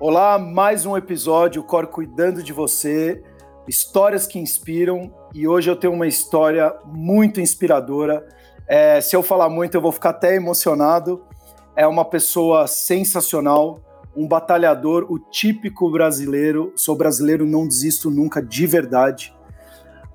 Olá, mais um episódio, Cor cuidando de você, histórias que inspiram e hoje eu tenho uma história muito inspiradora. É, se eu falar muito, eu vou ficar até emocionado. É uma pessoa sensacional, um batalhador, o típico brasileiro. Sou brasileiro, não desisto nunca, de verdade.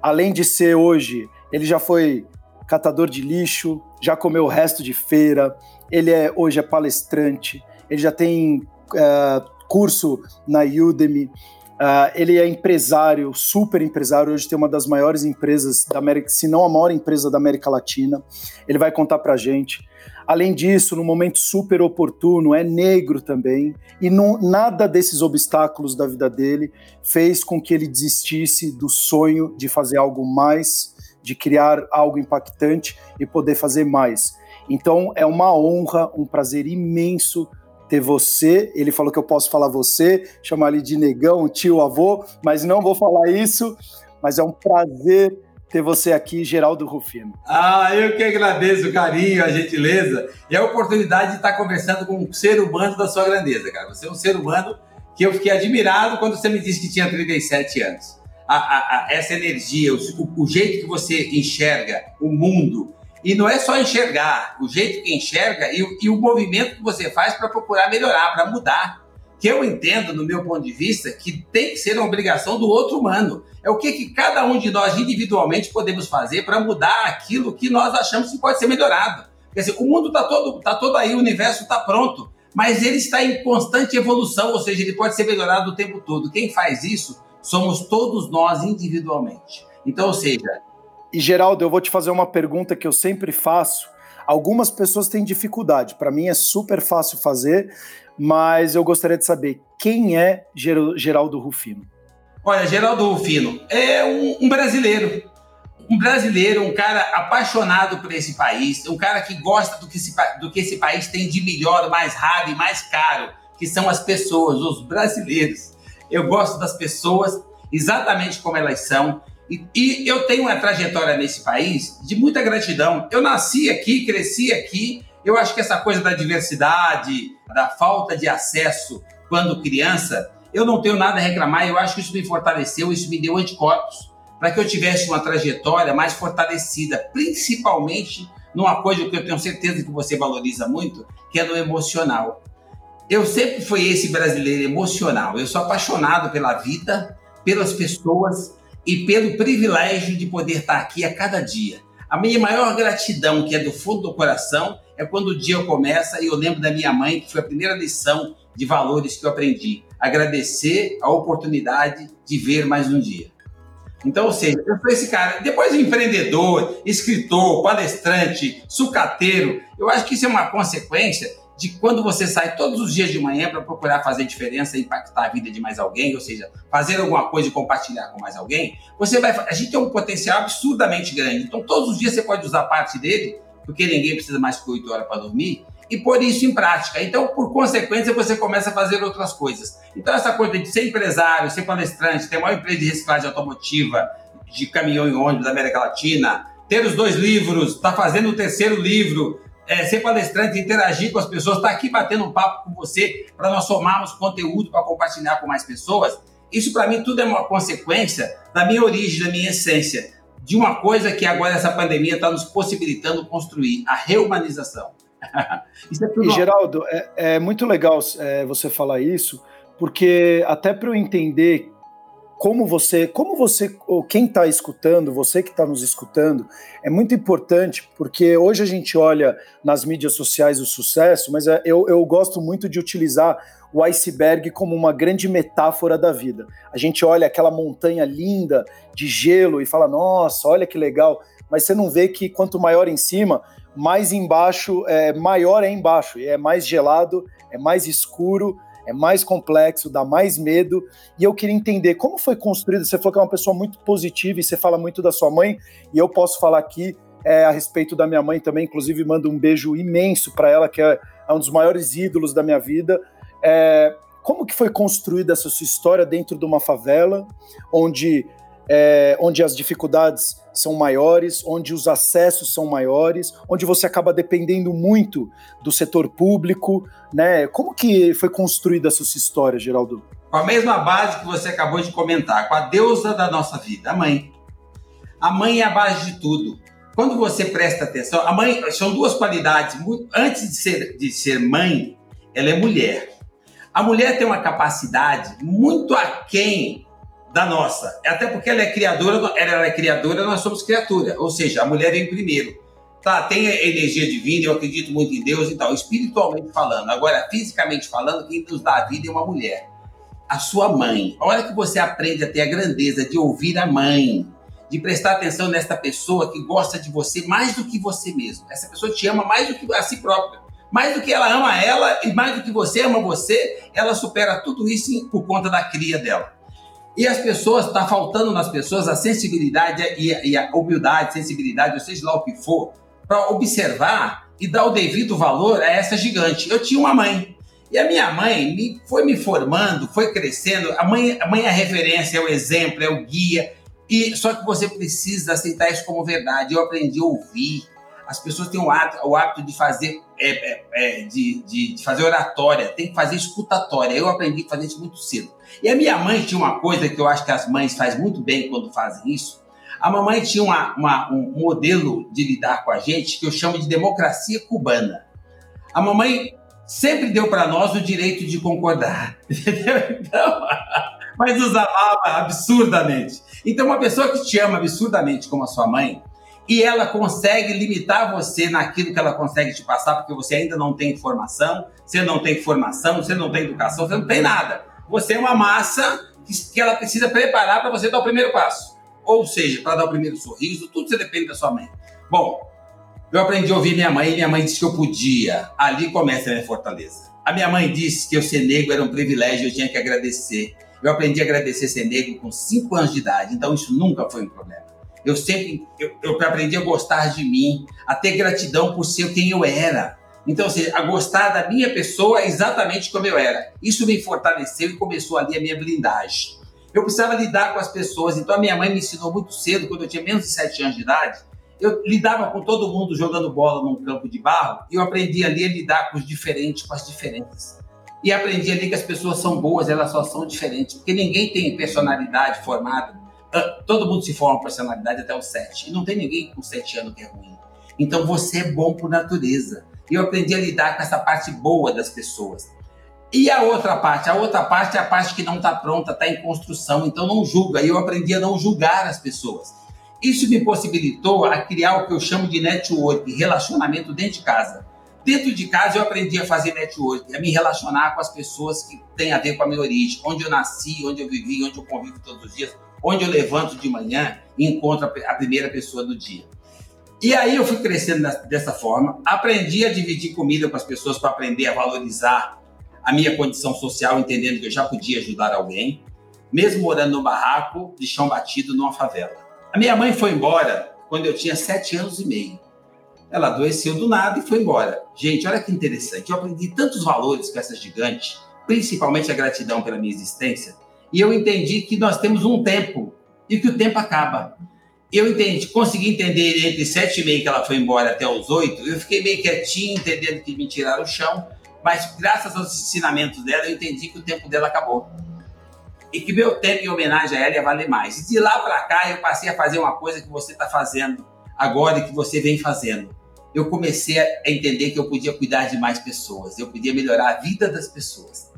Além de ser hoje, ele já foi catador de lixo, já comeu o resto de feira, ele é hoje é palestrante, ele já tem uh, curso na Udemy. Uh, ele é empresário, super empresário. Hoje tem uma das maiores empresas da América, se não a maior empresa da América Latina. Ele vai contar para gente. Além disso, no momento super oportuno, é negro também, e não, nada desses obstáculos da vida dele fez com que ele desistisse do sonho de fazer algo mais, de criar algo impactante e poder fazer mais. Então, é uma honra, um prazer imenso ter você. Ele falou que eu posso falar você, chamar ele de negão, tio, avô, mas não vou falar isso. Mas é um prazer ter você aqui, Geraldo Rufino. Ah, eu que agradeço o carinho, a gentileza e a oportunidade de estar conversando com um ser humano da sua grandeza, cara. Você é um ser humano que eu fiquei admirado quando você me disse que tinha 37 anos. A, a, a, essa energia, o, o jeito que você enxerga o mundo, e não é só enxergar, o jeito que enxerga e, e o movimento que você faz para procurar melhorar, para mudar. Que eu entendo, no meu ponto de vista, que tem que ser uma obrigação do outro humano. É o que, que cada um de nós individualmente podemos fazer para mudar aquilo que nós achamos que pode ser melhorado. Quer dizer, o mundo está todo, tá todo aí, o universo está pronto, mas ele está em constante evolução, ou seja, ele pode ser melhorado o tempo todo. Quem faz isso somos todos nós individualmente. Então, ou seja, e Geraldo, eu vou te fazer uma pergunta que eu sempre faço. Algumas pessoas têm dificuldade, para mim é super fácil fazer, mas eu gostaria de saber quem é Geraldo Rufino. Olha, Geraldo Rufino é um, um brasileiro, um brasileiro, um cara apaixonado por esse país, um cara que gosta do que, esse, do que esse país tem de melhor, mais raro e mais caro, que são as pessoas, os brasileiros. Eu gosto das pessoas exatamente como elas são. E, eu tenho uma trajetória nesse país de muita gratidão. Eu nasci aqui, cresci aqui. Eu acho que essa coisa da diversidade, da falta de acesso quando criança, eu não tenho nada a reclamar. Eu acho que isso me fortaleceu, isso me deu anticorpos para que eu tivesse uma trajetória mais fortalecida, principalmente numa coisa que eu tenho certeza que você valoriza muito, que é no emocional. Eu sempre fui esse brasileiro emocional. Eu sou apaixonado pela vida, pelas pessoas e pelo privilégio de poder estar aqui a cada dia. A minha maior gratidão, que é do fundo do coração, é quando o dia começa e eu lembro da minha mãe, que foi a primeira lição de valores que eu aprendi. Agradecer a oportunidade de ver mais um dia. Então, ou seja, eu sou esse cara. Depois, empreendedor, escritor, palestrante, sucateiro, eu acho que isso é uma consequência de quando você sai todos os dias de manhã para procurar fazer diferença impactar a vida de mais alguém, ou seja, fazer alguma coisa e compartilhar com mais alguém, você vai. A gente tem um potencial absurdamente grande. Então, todos os dias você pode usar parte dele, porque ninguém precisa mais que 8 horas para dormir, e pôr isso em prática. Então, por consequência, você começa a fazer outras coisas. Então, essa coisa de ser empresário, ser palestrante, ter uma empresa de reciclagem automotiva, de caminhão e ônibus da América Latina, ter os dois livros, está fazendo o terceiro livro, é, ser palestrante, interagir com as pessoas, estar tá aqui batendo um papo com você para nós somarmos conteúdo para compartilhar com mais pessoas. Isso para mim tudo é uma consequência da minha origem, da minha essência, de uma coisa que agora essa pandemia está nos possibilitando construir, a reumanização. isso é tudo... E Geraldo, é, é muito legal é, você falar isso, porque até para eu entender como você, como você, ou quem está escutando, você que está nos escutando, é muito importante, porque hoje a gente olha nas mídias sociais o sucesso, mas é, eu, eu gosto muito de utilizar o iceberg como uma grande metáfora da vida. A gente olha aquela montanha linda de gelo e fala, nossa, olha que legal, mas você não vê que quanto maior em cima, mais embaixo, é, maior é embaixo, é mais gelado, é mais escuro, é mais complexo, dá mais medo. E eu queria entender como foi construído. Você falou que é uma pessoa muito positiva e você fala muito da sua mãe, e eu posso falar aqui é, a respeito da minha mãe também, inclusive mando um beijo imenso para ela, que é, é, um dos maiores ídolos da minha vida. É, como que foi construída essa sua história dentro de uma favela, onde, é, onde as dificuldades são maiores, onde os acessos são maiores, onde você acaba dependendo muito do setor público, né? Como que foi construída essa sua história, Geraldo? Com a mesma base que você acabou de comentar, com a deusa da nossa vida, a mãe. A mãe é a base de tudo. Quando você presta atenção, a mãe são duas qualidades. Antes de ser, de ser mãe, ela é mulher. A mulher tem uma capacidade muito aquém da nossa. Até porque ela é criadora, ela é criadora, nós somos criatura. Ou seja, a mulher vem primeiro. Tá, tem energia divina, eu acredito muito em Deus e tal, espiritualmente falando. Agora, fisicamente falando, quem nos dá a vida é uma mulher. A sua mãe. A hora que você aprende a ter a grandeza de ouvir a mãe, de prestar atenção nesta pessoa que gosta de você mais do que você mesmo. Essa pessoa te ama mais do que a si própria. Mais do que ela ama ela e mais do que você ama você, ela supera tudo isso por conta da cria dela. E as pessoas, está faltando nas pessoas a sensibilidade e a, e a humildade, sensibilidade, ou seja lá o que for, para observar e dar o devido valor a essa gigante. Eu tinha uma mãe. E a minha mãe me, foi me formando, foi crescendo. A mãe, a mãe é a referência, é o exemplo, é o guia. E só que você precisa aceitar isso como verdade. Eu aprendi a ouvir. As pessoas têm o hábito, o hábito de fazer é, é, é, de, de, de, fazer oratória, tem que fazer escutatória. Eu aprendi a fazer isso muito cedo. E a minha mãe tinha uma coisa que eu acho que as mães fazem muito bem quando fazem isso. A mamãe tinha uma, uma, um modelo de lidar com a gente que eu chamo de democracia cubana. A mamãe sempre deu para nós o direito de concordar, entendeu? Então, mas nos amava absurdamente. Então, uma pessoa que te ama absurdamente como a sua mãe, e ela consegue limitar você naquilo que ela consegue te passar, porque você ainda não tem informação, você não tem formação, você não tem educação, você não tem nada. Você é uma massa que, ela precisa preparar para você dar o primeiro passo. Ou seja, para dar o primeiro sorriso, tudo você depende da sua mãe. Bom, eu aprendi a ouvir minha mãe e minha mãe disse que eu podia. Ali começa a minha fortaleza. A minha mãe disse que eu ser negro era um privilégio, eu tinha que agradecer. Eu aprendi a agradecer ser negro com 5 anos de idade, então isso nunca foi um problema. Eu sempre eu, eu aprendi a gostar de mim, a ter gratidão por ser quem eu era. Então, assim, a gostar da minha pessoa exatamente como eu era. Isso me fortaleceu e começou ali a minha blindagem. Eu precisava lidar com as pessoas, então a minha mãe me ensinou muito cedo, quando eu tinha menos de 7 anos de idade. Eu lidava com todo mundo jogando bola num campo de barro e eu aprendi ali a lidar com os diferentes, com as diferenças. E aprendi ali que as pessoas são boas, elas só são diferentes, porque ninguém tem personalidade formada ah, todo mundo se forma personalidade até os sete. E não tem ninguém com sete anos que é ruim. Então você é bom por natureza. E eu aprendi a lidar com essa parte boa das pessoas. E a outra parte? A outra parte é a parte que não está pronta, está em construção, então não julga. E eu aprendi a não julgar as pessoas. Isso me possibilitou a criar o que eu chamo de network, relacionamento dentro de casa. Dentro de casa eu aprendi a fazer network, a me relacionar com as pessoas que têm a ver com a minha origem, onde eu nasci, onde eu vivi, onde eu convivo todos os dias, onde eu levanto de manhã e encontro a primeira pessoa do dia. E aí eu fui crescendo dessa forma, aprendi a dividir comida com as pessoas para aprender a valorizar a minha condição social, entendendo que eu já podia ajudar alguém, mesmo morando no barraco de chão batido numa favela. A minha mãe foi embora quando eu tinha sete anos e meio. Ela adoeceu do nada e foi embora. Gente, olha que interessante. Eu aprendi tantos valores com essa gigante, principalmente a gratidão pela minha existência, e eu entendi que nós temos um tempo e que o tempo acaba. Eu entendi, consegui entender entre sete e meio que ela foi embora até os oito. Eu fiquei meio quietinho, entendendo que me tiraram o chão, mas graças aos ensinamentos dela, eu entendi que o tempo dela acabou. E que meu tempo em homenagem a ela ia valer mais. E de lá para cá, eu passei a fazer uma coisa que você está fazendo agora e que você vem fazendo. Eu comecei a entender que eu podia cuidar de mais pessoas, eu podia melhorar a vida das pessoas.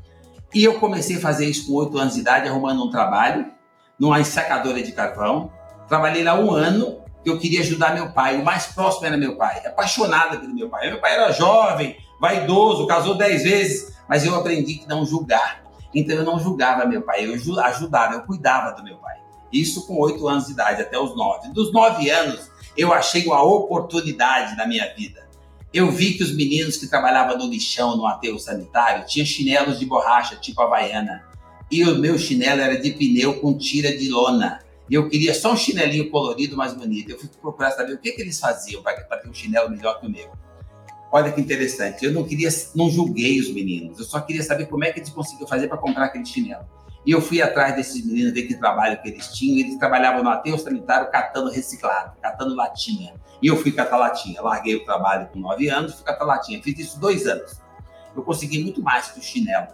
E eu comecei a fazer isso com oito anos de idade, arrumando um trabalho numa ensacadora de carvão. Trabalhei lá um ano, eu queria ajudar meu pai. O mais próximo era meu pai, apaixonada pelo meu pai. Meu pai era jovem, vaidoso, casou dez vezes, mas eu aprendi que não julgar. Então eu não julgava meu pai, eu ajudava, eu cuidava do meu pai. Isso com oito anos de idade, até os nove. Dos nove anos, eu achei uma oportunidade na minha vida eu vi que os meninos que trabalhavam no lixão, no aterro sanitário, tinham chinelos de borracha, tipo havaiana. E o meu chinelo era de pneu com tira de lona. E eu queria só um chinelinho colorido mais bonito. Eu fui procurar saber o que, que eles faziam para ter um chinelo melhor que o meu. Olha que interessante. Eu não queria, não julguei os meninos. Eu só queria saber como é que eles conseguiam fazer para comprar aquele chinelo. E eu fui atrás desses meninos, ver que trabalho que eles tinham. Eles trabalhavam no aterro sanitário catando reciclado, catando latinha. E eu fui catar latinha. Larguei o trabalho com nove anos, fui catar latinha. Fiz isso dois anos. Eu consegui muito mais que o chinelo.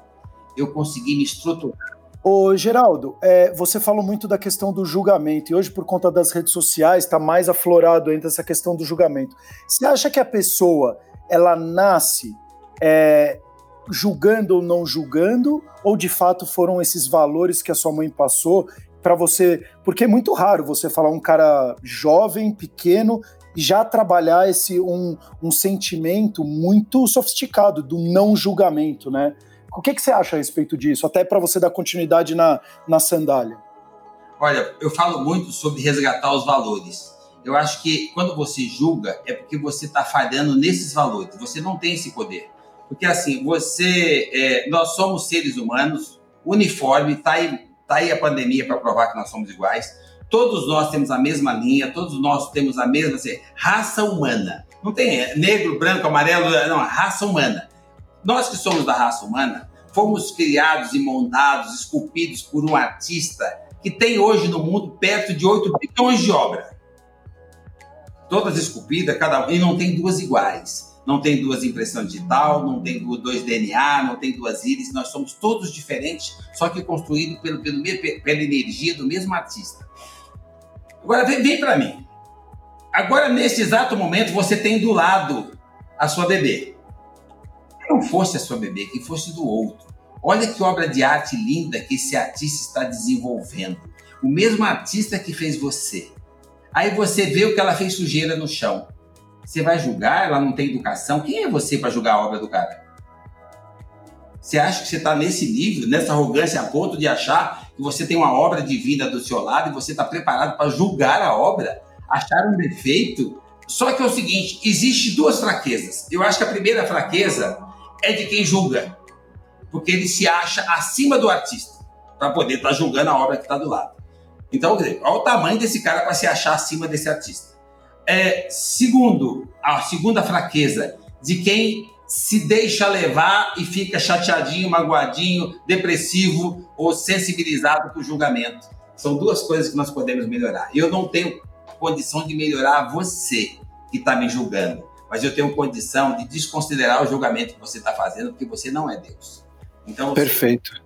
Eu consegui me estruturar. Ô, Geraldo, é, você falou muito da questão do julgamento, e hoje, por conta das redes sociais, está mais aflorado ainda essa questão do julgamento. Você acha que a pessoa ela nasce é, julgando ou não julgando, ou de fato foram esses valores que a sua mãe passou para você? Porque é muito raro você falar um cara jovem, pequeno, e já trabalhar esse um, um sentimento muito sofisticado do não julgamento, né? O que, que você acha a respeito disso? Até para você dar continuidade na, na sandália. Olha, eu falo muito sobre resgatar os valores. Eu acho que quando você julga é porque você está falhando nesses valores. Você não tem esse poder. Porque assim, você, é, nós somos seres humanos, uniforme, tá aí, tá aí a pandemia para provar que nós somos iguais. Todos nós temos a mesma linha, todos nós temos a mesma assim, raça humana. Não tem é, negro, branco, amarelo, não, raça humana. Nós que somos da raça humana, fomos criados e montados, esculpidos por um artista que tem hoje no mundo perto de 8 bilhões de obras. Todas esculpidas, cada um, e não tem duas iguais. Não tem duas impressões digital, não tem dois DNA, não tem duas íris, nós somos todos diferentes, só que construídos pelo, pelo, pela energia do mesmo artista. Agora, vem, vem para mim. Agora, nesse exato momento, você tem do lado a sua bebê não fosse a sua bebê, que fosse do outro. Olha que obra de arte linda que esse artista está desenvolvendo. O mesmo artista que fez você. Aí você vê o que ela fez sujeira no chão. Você vai julgar? Ela não tem educação? Quem é você para julgar a obra do cara? Você acha que você está nesse nível, nessa arrogância, a ponto de achar que você tem uma obra divina do seu lado e você está preparado para julgar a obra? Achar um defeito? Só que é o seguinte: existe duas fraquezas. Eu acho que a primeira fraqueza é de quem julga, porque ele se acha acima do artista para poder estar tá julgando a obra que está do lado. Então, quer dizer, olha o tamanho desse cara para se achar acima desse artista. É, segundo, a segunda fraqueza de quem se deixa levar e fica chateadinho, magoadinho, depressivo ou sensibilizado por julgamento. São duas coisas que nós podemos melhorar. Eu não tenho condição de melhorar você que está me julgando mas eu tenho condição de desconsiderar o julgamento que você está fazendo, porque você não é Deus. Então, Perfeito.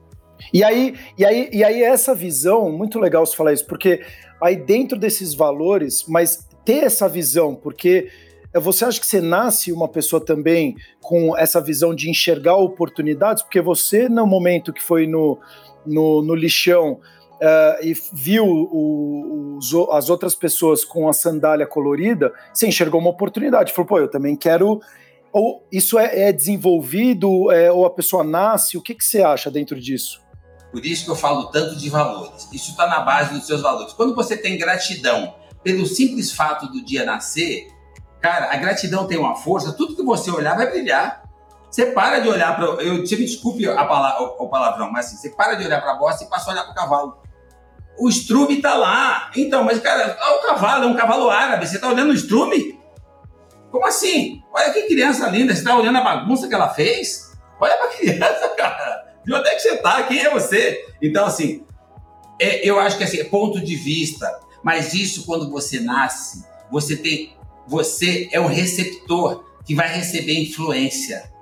E aí, e, aí, e aí, essa visão, muito legal você falar isso, porque aí dentro desses valores, mas ter essa visão, porque você acha que você nasce uma pessoa também com essa visão de enxergar oportunidades? Porque você, no momento que foi no, no, no lixão, uh, e viu o, as outras pessoas com a sandália colorida, você enxergou uma oportunidade. Falou, pô, eu também quero. Ou isso é, é desenvolvido, é, ou a pessoa nasce? O que, que você acha dentro disso? Por isso que eu falo tanto de valores. Isso está na base dos seus valores. Quando você tem gratidão pelo simples fato do dia nascer, cara, a gratidão tem uma força, tudo que você olhar vai brilhar. Você para de olhar para. Eu, me desculpe a palavra, o, o palavrão, mas assim, você para de olhar para a bosta e passa a olhar para o cavalo o estrume tá lá. Então, mas cara, olha o cavalo, é um cavalo árabe. Você tá olhando o estrume? Como assim? Olha que criança linda, você tá olhando a bagunça que ela fez? Olha pra criança, cara. De onde é que você tá? Quem é você? Então, assim, é, eu acho que assim, é ponto de vista. Mas isso, quando você nasce, você tem. Você é um receptor que vai receber influência.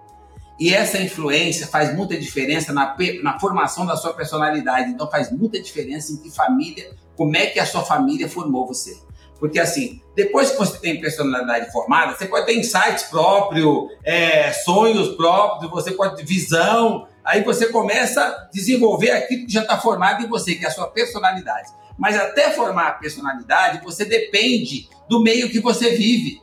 E essa influência faz muita diferença na, na formação da sua personalidade. Então faz muita diferença em que família, como é que a sua família formou você. Porque assim, depois que você tem personalidade formada, você pode ter insights próprios, é, sonhos próprios, você pode ter visão. Aí você começa a desenvolver aquilo que já está formado em você, que é a sua personalidade. Mas até formar a personalidade, você depende do meio que você vive.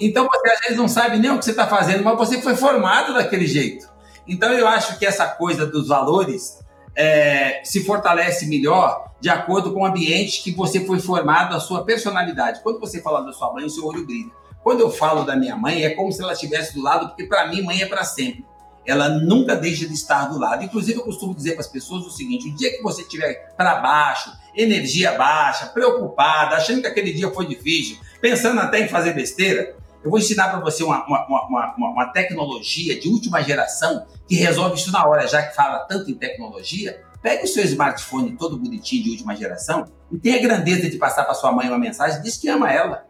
Então você às vezes não sabe nem o que você está fazendo, mas você foi formado daquele jeito. Então eu acho que essa coisa dos valores é, se fortalece melhor de acordo com o ambiente que você foi formado, a sua personalidade. Quando você fala da sua mãe, o seu olho brilha. Quando eu falo da minha mãe, é como se ela estivesse do lado, porque para mim, mãe é para sempre. Ela nunca deixa de estar do lado. Inclusive, eu costumo dizer para as pessoas o seguinte: o dia que você estiver para baixo, energia baixa, preocupada, achando que aquele dia foi difícil, pensando até em fazer besteira, eu vou ensinar para você uma, uma, uma, uma, tecnologia de última geração que resolve isso na hora, já que fala tanto em tecnologia. Pegue o seu smartphone todo bonitinho de última geração e tenha a grandeza de passar para sua mãe uma mensagem, diz que ama ela.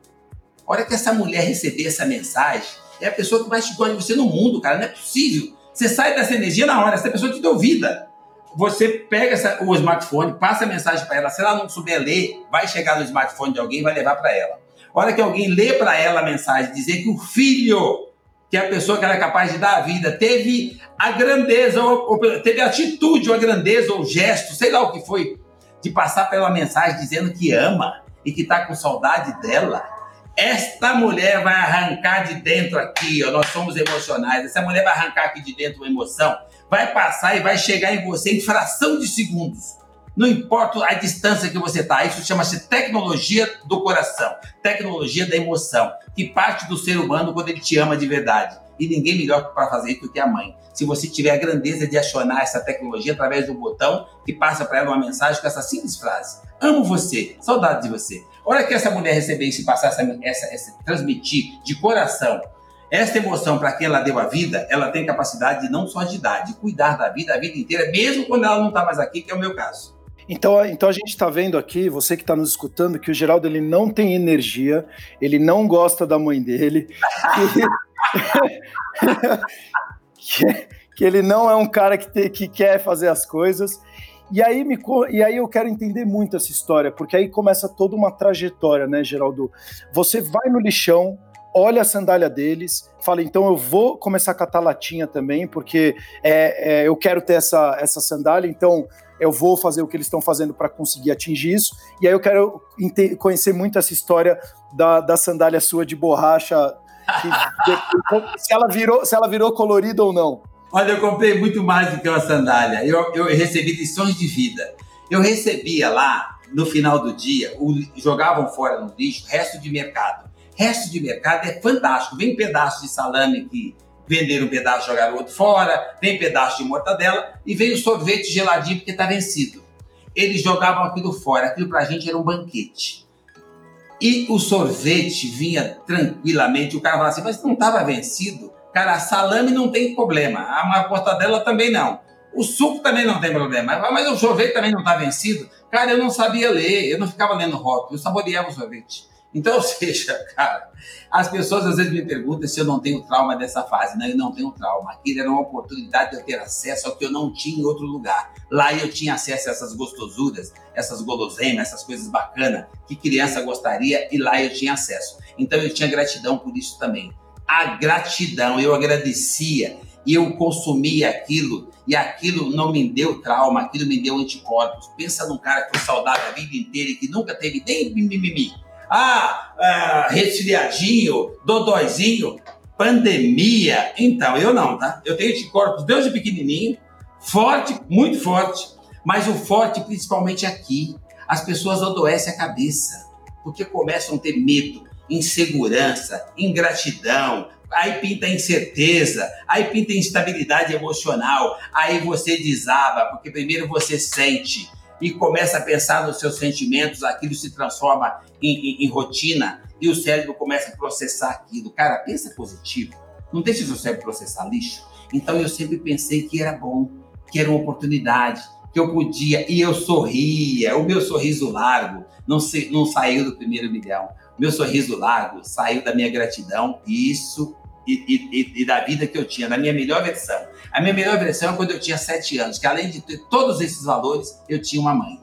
A hora que essa mulher receber essa mensagem, é a pessoa que mais te de você no mundo, cara. Não é possível. Você sai dessa energia na hora, essa pessoa te deu vida. Você pega essa, o smartphone, passa a mensagem para ela. Se ela não souber ler, vai chegar no smartphone de alguém e vai levar para ela. Hora que alguém lê para ela a mensagem, dizer que o filho, que é a pessoa que ela é capaz de dar a vida, teve a grandeza, ou, ou, teve a atitude, ou a grandeza, ou o gesto, sei lá o que foi, de passar pela mensagem dizendo que ama e que está com saudade dela. Esta mulher vai arrancar de dentro aqui, ó, nós somos emocionais. Essa mulher vai arrancar aqui de dentro uma emoção, vai passar e vai chegar em você em fração de segundos. Não importa a distância que você está, isso chama-se tecnologia do coração, tecnologia da emoção, que parte do ser humano quando ele te ama de verdade. E ninguém melhor para fazer isso do que a mãe. Se você tiver a grandeza de acionar essa tecnologia através do botão que passa para ela uma mensagem com essa simples frase: Amo você, saudade de você. Olha que essa mulher receber e passar essa, essa, essa transmitir de coração esta emoção para quem ela deu a vida, ela tem capacidade de não só de dar, de cuidar da vida a vida inteira, mesmo quando ela não está mais aqui, que é o meu caso. Então, então a gente está vendo aqui, você que está nos escutando, que o Geraldo ele não tem energia, ele não gosta da mãe dele, que, que, ele não é um cara que, te, que quer fazer as coisas. E aí, me, e aí eu quero entender muito essa história, porque aí começa toda uma trajetória, né, Geraldo? Você vai no lixão, olha a sandália deles, fala, então eu vou começar a catar latinha também, porque é, é, eu quero ter essa, essa sandália, então eu vou fazer o que eles estão fazendo para conseguir atingir isso. E aí eu quero conhecer muito essa história da, da sandália sua de borracha, que, se, ela virou, se ela virou colorida ou não. Olha, eu comprei muito mais do que uma sandália. Eu, eu recebi lições de vida. Eu recebia lá, no final do dia, o, jogavam fora no lixo resto de mercado. Resto de mercado é fantástico. Vem pedaço de salame que venderam um pedaço, jogaram outro fora, vem pedaço de mortadela e veio sorvete geladinho porque está vencido. Eles jogavam aquilo fora, aquilo para a gente era um banquete. E o sorvete vinha tranquilamente, o cara falava assim, mas não estava vencido? Cara, salame não tem problema, a mortadela também não. O suco também não tem problema, mas o sorvete também não está vencido. Cara, eu não sabia ler, eu não ficava lendo rótulo, eu saboreava o sorvete. Então, ou seja, cara, as pessoas às vezes me perguntam se eu não tenho trauma dessa fase. Não, eu não tenho trauma. Aquilo era uma oportunidade de eu ter acesso ao que eu não tinha em outro lugar. Lá eu tinha acesso a essas gostosuras, essas guloseimas, essas coisas bacanas que criança gostaria e lá eu tinha acesso. Então eu tinha gratidão por isso também. A gratidão, eu agradecia e eu consumia aquilo e aquilo não me deu trauma, aquilo me deu anticorpos. Pensa num cara que foi saudável a vida inteira e que nunca teve nem mimimi ah, ah, resfriadinho, dodóizinho, pandemia. Então, eu não, tá? Eu tenho anticorpos desde pequenininho, forte, muito forte, mas o forte principalmente aqui. As pessoas adoecem a cabeça, porque começam a ter medo, insegurança, ingratidão, aí pinta incerteza, aí pinta instabilidade emocional, aí você desaba, porque primeiro você sente, e começa a pensar nos seus sentimentos, aquilo se transforma em, em, em, rotina e o cérebro começa a processar aquilo. Cara, pensa positivo. Não deixe o seu cérebro processar lixo. Então eu sempre pensei que era bom, que era uma oportunidade, que eu podia, e eu sorria, o meu sorriso largo não, se, não saiu do primeiro milhão. Meu sorriso largo saiu da minha gratidão, isso e, e, e, da vida que eu tinha, da minha melhor versão. A minha melhor versão é quando eu tinha sete anos, que além de ter todos esses valores, eu tinha uma mãe.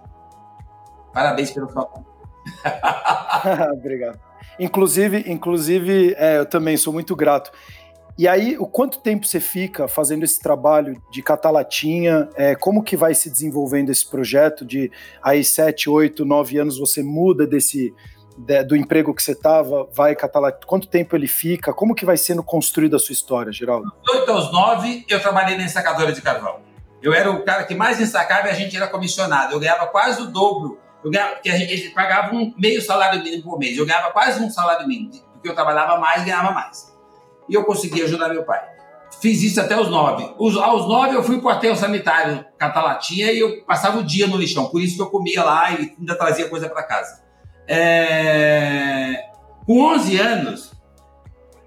Parabéns pelo seu Obrigado. Inclusive, inclusive é, eu também sou muito grato. E aí, o quanto tempo você fica fazendo esse trabalho de catalatinha? É, como que vai se desenvolvendo esse projeto de aí sete, oito, nove anos você muda desse de, do emprego que você estava, vai catalar, quanto tempo ele fica, como que vai sendo construída a sua história, Geraldo? Dos 8 aos 9, eu trabalhei na ensacadora de carvão. Eu era o cara que mais ensacava e a gente era comissionado. Eu ganhava quase o dobro. Eu ganhava, porque a gente pagava um meio salário mínimo por mês. Eu ganhava quase um salário mínimo. porque eu trabalhava mais ganhava mais. E eu consegui ajudar meu pai. Fiz isso até os nove. Os, aos nove eu fui para o aterro sanitário catar latinha e eu passava o dia no lixão. Por isso que eu comia lá e ainda trazia coisa para casa. É... Com 11 anos,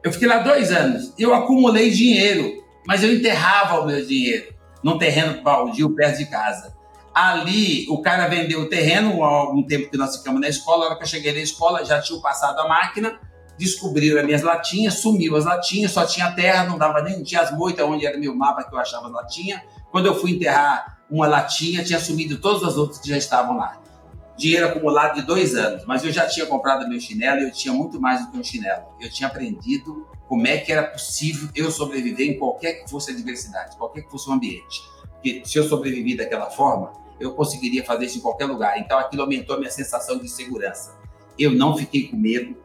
eu fiquei lá dois anos. Eu acumulei dinheiro, mas eu enterrava o meu dinheiro num terreno baldio perto de casa. Ali, o cara vendeu o terreno há algum tempo que nós ficamos na escola. Na hora que eu cheguei na escola, já tinha passado a máquina, descobriram as minhas latinhas, sumiu as latinhas, só tinha terra, não dava nem, não tinha as moitas onde era meu mapa que eu achava as latinhas. Quando eu fui enterrar uma latinha, tinha sumido todas as outras que já estavam lá. Dinheiro acumulado de dois anos, mas eu já tinha comprado meu chinelo e eu tinha muito mais do que um chinelo. Eu tinha aprendido como é que era possível eu sobreviver em qualquer que fosse a diversidade, qualquer que fosse o ambiente. Porque se eu sobrevivi daquela forma, eu conseguiria fazer isso em qualquer lugar. Então aquilo aumentou a minha sensação de segurança. Eu não fiquei com medo.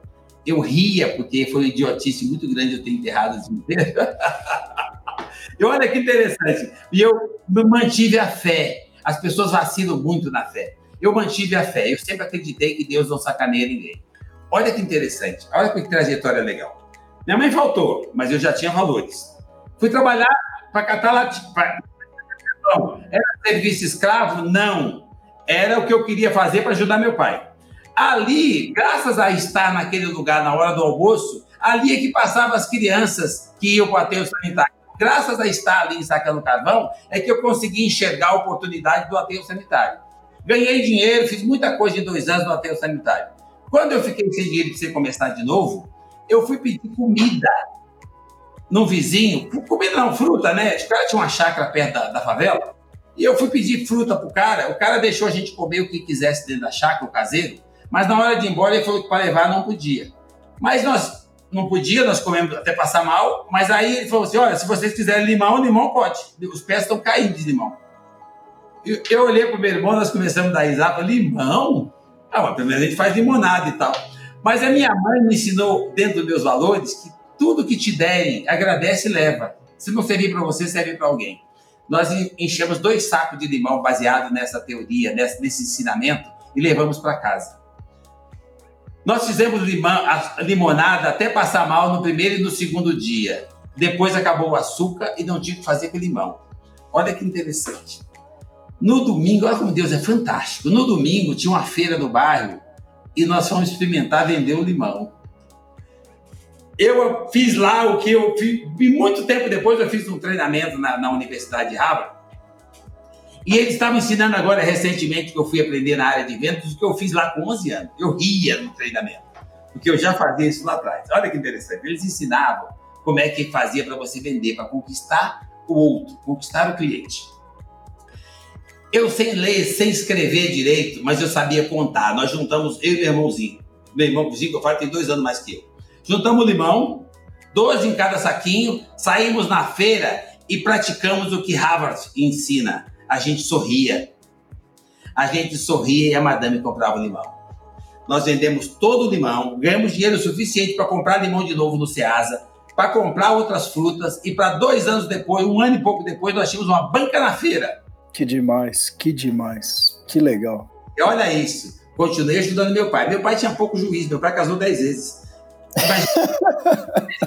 Eu ria, porque foi uma idiotice muito grande eu ter enterrado os inteiros. e olha que interessante. E eu mantive a fé. As pessoas vacilam muito na fé. Eu mantive a fé. Eu sempre acreditei que Deus não sacaneia ninguém. Olha que interessante. Olha que trajetória legal. Minha mãe faltou, mas eu já tinha valores. Fui trabalhar para catar latinha. Era serviço escravo? Não. Era o que eu queria fazer para ajudar meu pai. Ali, graças a estar naquele lugar na hora do almoço, ali é que passavam as crianças que iam para o aterro sanitário. Graças a estar ali sacando carvão, é que eu consegui enxergar a oportunidade do aterro sanitário. Ganhei dinheiro, fiz muita coisa em dois anos no aterro sanitário. Quando eu fiquei sem dinheiro para você começar de novo, eu fui pedir comida num vizinho, comida não, fruta, né? O cara tinha uma chácara perto da, da favela, e eu fui pedir fruta pro cara, o cara deixou a gente comer o que quisesse dentro da chácara, o caseiro, mas na hora de ir embora ele falou que para levar não podia. Mas nós não podia, nós comemos até passar mal, mas aí ele falou assim, olha, se vocês quiserem limão, limão pode. Os pés estão caindo de limão. Eu, eu olhei pro meu irmão, nós começamos a dar risada, limão? Ah, mas pelo menos a gente faz limonada e tal. Mas a minha mãe me ensinou, dentro dos meus valores, que tudo que te derem, agradece e leva. Se não servir para você, serve para alguém. Nós enchemos dois sacos de limão baseado nessa teoria, nesse, nesse ensinamento, e levamos para casa. Nós fizemos limão, limonada até passar mal no primeiro e no segundo dia. Depois acabou o açúcar e não tinha que fazer com limão. Olha que interessante. No domingo, olha como Deus é fantástico. No domingo tinha uma feira no bairro e nós fomos experimentar vender o limão. Eu fiz lá o que eu fiz, e muito tempo depois eu fiz um treinamento na, na Universidade de Harvard, e eles estavam ensinando agora recentemente que eu fui aprender na área de vendas, o que eu fiz lá com 11 anos. Eu ria no treinamento, porque eu já fazia isso lá atrás. Olha que interessante. Eles ensinavam como é que fazia para você vender, para conquistar o outro, conquistar o cliente. Eu sem ler, sem escrever direito, mas eu sabia contar. Nós juntamos, eu e meu irmãozinho. Meu irmãozinho, que eu falo, tem dois anos mais que eu. Juntamos limão, 12 em cada saquinho, saímos na feira e praticamos o que Harvard ensina. A gente sorria. A gente sorria e a madame comprava limão. Nós vendemos todo o limão, ganhamos dinheiro suficiente para comprar limão de novo no Ceasa, para comprar outras frutas e para dois anos depois, um ano e pouco depois, nós tínhamos uma banca na feira que demais, que demais. Que legal. E olha isso. Continuei ajudando meu pai. Meu pai tinha pouco juízo, meu pai casou dez vezes. Mas...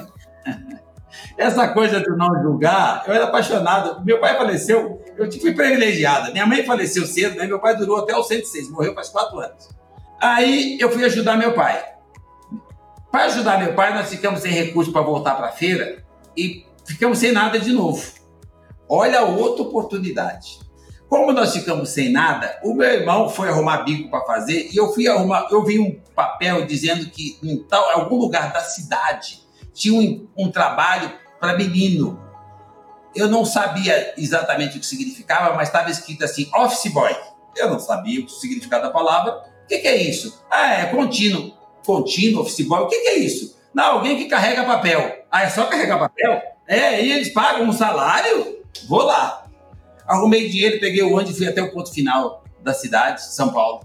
Essa coisa de não julgar, eu era apaixonado. Meu pai faleceu, eu fui privilegiada. Minha mãe faleceu cedo, né? meu pai durou até os 106, morreu faz quatro anos. Aí eu fui ajudar meu pai. Para ajudar meu pai, nós ficamos sem recurso para voltar para a feira e ficamos sem nada de novo. Olha outra oportunidade. Como nós ficamos sem nada, o meu irmão foi arrumar bico para fazer e eu fui arrumar, eu vi um papel dizendo que em tal algum lugar da cidade tinha um, um trabalho para menino. Eu não sabia exatamente o que significava, mas estava escrito assim, office boy. Eu não sabia o significado da palavra. O que, que é isso? Ah, é contínuo. Contínuo, office boy. O que, que é isso? Não, alguém que carrega papel. Ah, é só carregar papel? É, e eles pagam um salário? Vou lá. Arrumei dinheiro, peguei o ônibus e fui até o ponto final da cidade, São Paulo.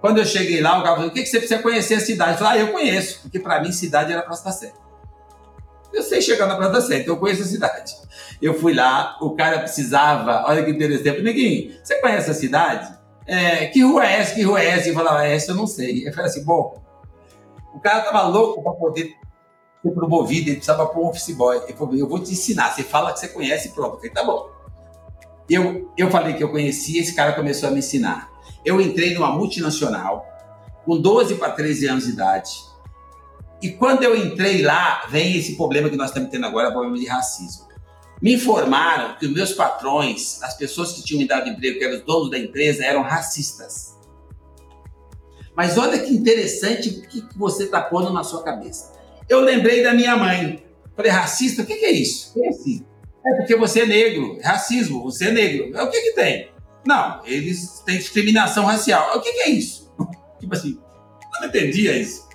Quando eu cheguei lá, o cara falou: o que, que você precisa conhecer a cidade? Eu falei: ah, eu conheço, porque para mim cidade era Praça da Sé. Eu sei chegar na Praça da Sé, então eu conheço a cidade. Eu fui lá, o cara precisava, olha que interessante, Neguinho, você conhece a cidade? É, que rua é essa? Que rua é essa? E falava, essa eu não sei. Eu falei assim, bom, O cara tava louco para poder ser promovido, ele precisava pôr um office boy. Ele falou, eu vou te ensinar, você fala que você conhece e pronto. Eu falei, tá bom. Eu, eu falei que eu conhecia, esse cara começou a me ensinar. Eu entrei numa multinacional, com 12 para 13 anos de idade. E quando eu entrei lá, vem esse problema que nós estamos tendo agora, o problema de racismo. Me informaram que os meus patrões, as pessoas que tinham me dado emprego, que eram os donos da empresa, eram racistas. Mas olha que interessante o que você está pondo na sua cabeça. Eu lembrei da minha mãe. Falei, racista? O que, é isso? É assim. É porque você é negro. Racismo, você é negro. É o que, que tem? Não, eles têm discriminação racial. O que, que é isso? tipo assim, eu não entendia isso.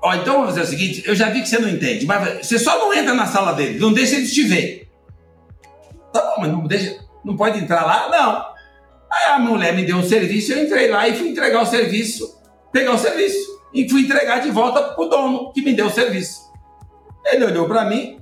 Ó, então vamos fazer o seguinte: eu já vi que você não entende, mas você só não entra na sala dele, não deixa eles te ver. Tá bom, mas não deixa, não pode entrar lá? Não. Aí a mulher me deu um serviço, eu entrei lá e fui entregar o serviço, pegar o serviço. E fui entregar de volta pro dono que me deu o serviço. Ele olhou para mim,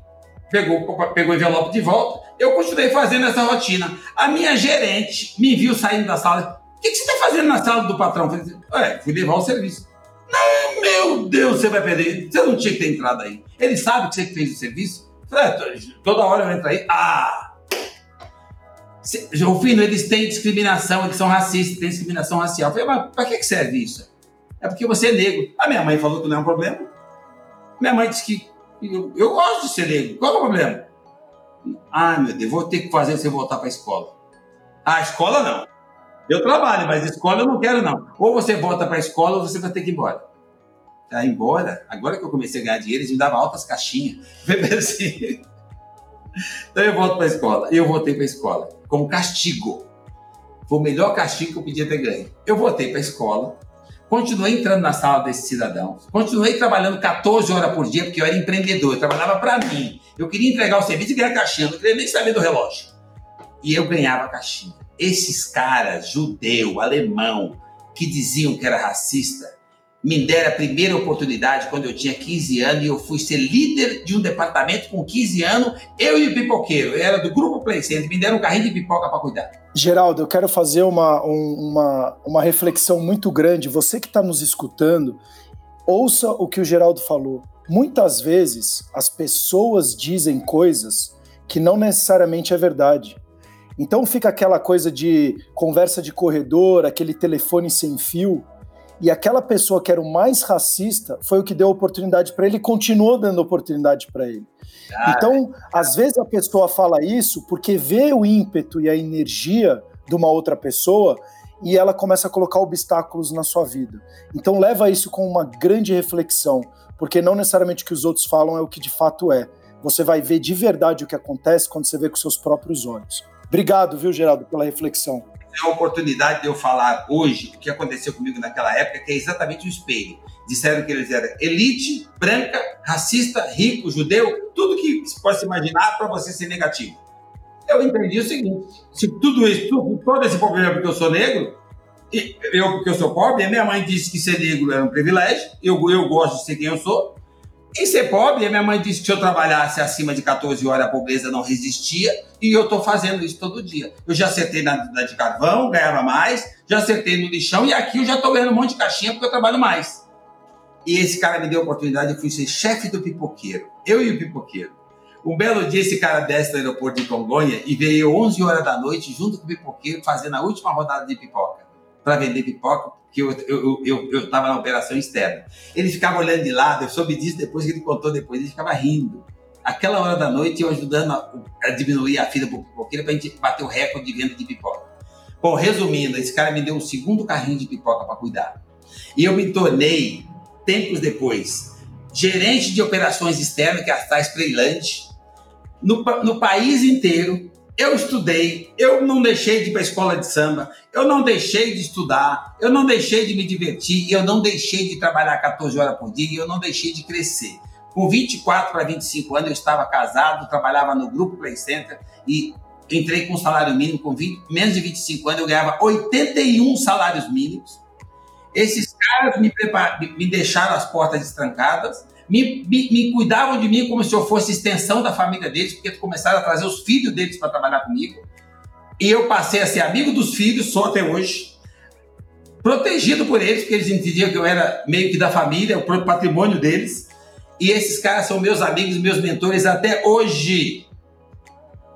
pegou, pegou o envelope de volta, eu continuei fazendo essa rotina. A minha gerente me viu saindo da sala. O que, que você está fazendo na sala do patrão? Eu falei, é, fui levar o serviço. Não, meu Deus, você vai perder. Você não tinha que ter entrado aí. Ele sabe que você fez o serviço? É, toda hora eu entro aí. Ah! Rufino, eles têm discriminação, eles são racistas, têm discriminação racial. Eu falei, mas para que serve isso? É porque você é negro. A minha mãe falou que não é um problema. Minha mãe disse que eu, gosto de ser negro. Qual é o problema? Ah, meu Deus, vou ter que fazer você voltar para a escola. Ah, escola não. Eu trabalho, mas escola eu não quero, não. Ou você volta para a escola ou você vai ter que ir embora. Ah, embora? Agora que eu comecei a ganhar dinheiro, eles me davam altas caixinhas. assim. Então eu volto para a escola. Eu voltei para a escola como castigo. Foi o melhor castigo que eu podia ter ganho. Eu voltei para a escola, continuei entrando na sala desses cidadãos, continuei trabalhando 14 horas por dia, porque eu era empreendedor, eu trabalhava para mim. Eu queria entregar o serviço e ganhar caixinha, não queria nem saber do relógio. E eu ganhava caixinha. Esses caras, judeu, alemão, que diziam que era racista, me deram a primeira oportunidade quando eu tinha 15 anos e eu fui ser líder de um departamento com 15 anos, eu e o pipoqueiro. Eu era do grupo Play me deram um carrinho de pipoca para cuidar. Geraldo, eu quero fazer uma, uma, uma reflexão muito grande. Você que está nos escutando, ouça o que o Geraldo falou. Muitas vezes as pessoas dizem coisas que não necessariamente é verdade. Então fica aquela coisa de conversa de corredor, aquele telefone sem fio e aquela pessoa que era o mais racista foi o que deu oportunidade para ele e continuou dando oportunidade para ele. Ah, então, às vezes a pessoa fala isso porque vê o ímpeto e a energia de uma outra pessoa e ela começa a colocar obstáculos na sua vida. Então, leva isso com uma grande reflexão, porque não necessariamente o que os outros falam é o que de fato é. Você vai ver de verdade o que acontece quando você vê com seus próprios olhos. Obrigado, viu, Geraldo, pela reflexão é a oportunidade de eu falar hoje o que aconteceu comigo naquela época, que é exatamente o espelho. Disseram que eles eram elite, branca, racista, rico, judeu, tudo que se pode se imaginar para você ser negativo. Eu entendi o seguinte: se tudo isso, todo esse problema porque eu sou negro, eu porque eu sou pobre, minha mãe disse que ser negro era um privilégio, eu, eu gosto de ser quem eu sou, e ser pobre, minha mãe disse que se eu trabalhasse acima de 14 horas, a pobreza não resistia, e eu estou fazendo isso todo dia. Eu já acertei na, na, de carvão, ganhava mais, já acertei no lixão, e aqui eu já estou ganhando um monte de caixinha porque eu trabalho mais. E esse cara me deu a oportunidade, eu fui ser chefe do pipoqueiro, eu e o pipoqueiro. Um belo dia, esse cara desce do aeroporto de Congonha e veio 11 horas da noite, junto com o pipoqueiro, fazendo a última rodada de pipoca, para vender pipoca que eu estava eu, eu, eu na operação externa. Ele ficava olhando de lado, eu soube disso depois que ele contou depois, ele ficava rindo. Aquela hora da noite eu ajudando a, a diminuir a fila para o pipoqueiro para a gente bater o recorde de venda de pipoca. Bom, resumindo, esse cara me deu um segundo carrinho de pipoca para cuidar. E eu me tornei, tempos depois, gerente de operações externas, que é a Playland, no, no país inteiro, eu estudei, eu não deixei de ir para a escola de samba, eu não deixei de estudar, eu não deixei de me divertir, eu não deixei de trabalhar 14 horas por dia, eu não deixei de crescer. Com 24 para 25 anos eu estava casado, trabalhava no Grupo Play Center e entrei com um salário mínimo, com 20, menos de 25 anos eu ganhava 81 salários mínimos. Esses caras me, me deixaram as portas destrancadas, me, me, me, cuidavam de mim como se eu fosse extensão da família deles, porque começaram a trazer os filhos deles para trabalhar comigo. E eu passei a ser amigo dos filhos, só até hoje. protegido por eles, porque eles entendiam que eu era meio que da família, o próprio patrimônio deles. E esses caras são meus amigos, meus mentores até hoje.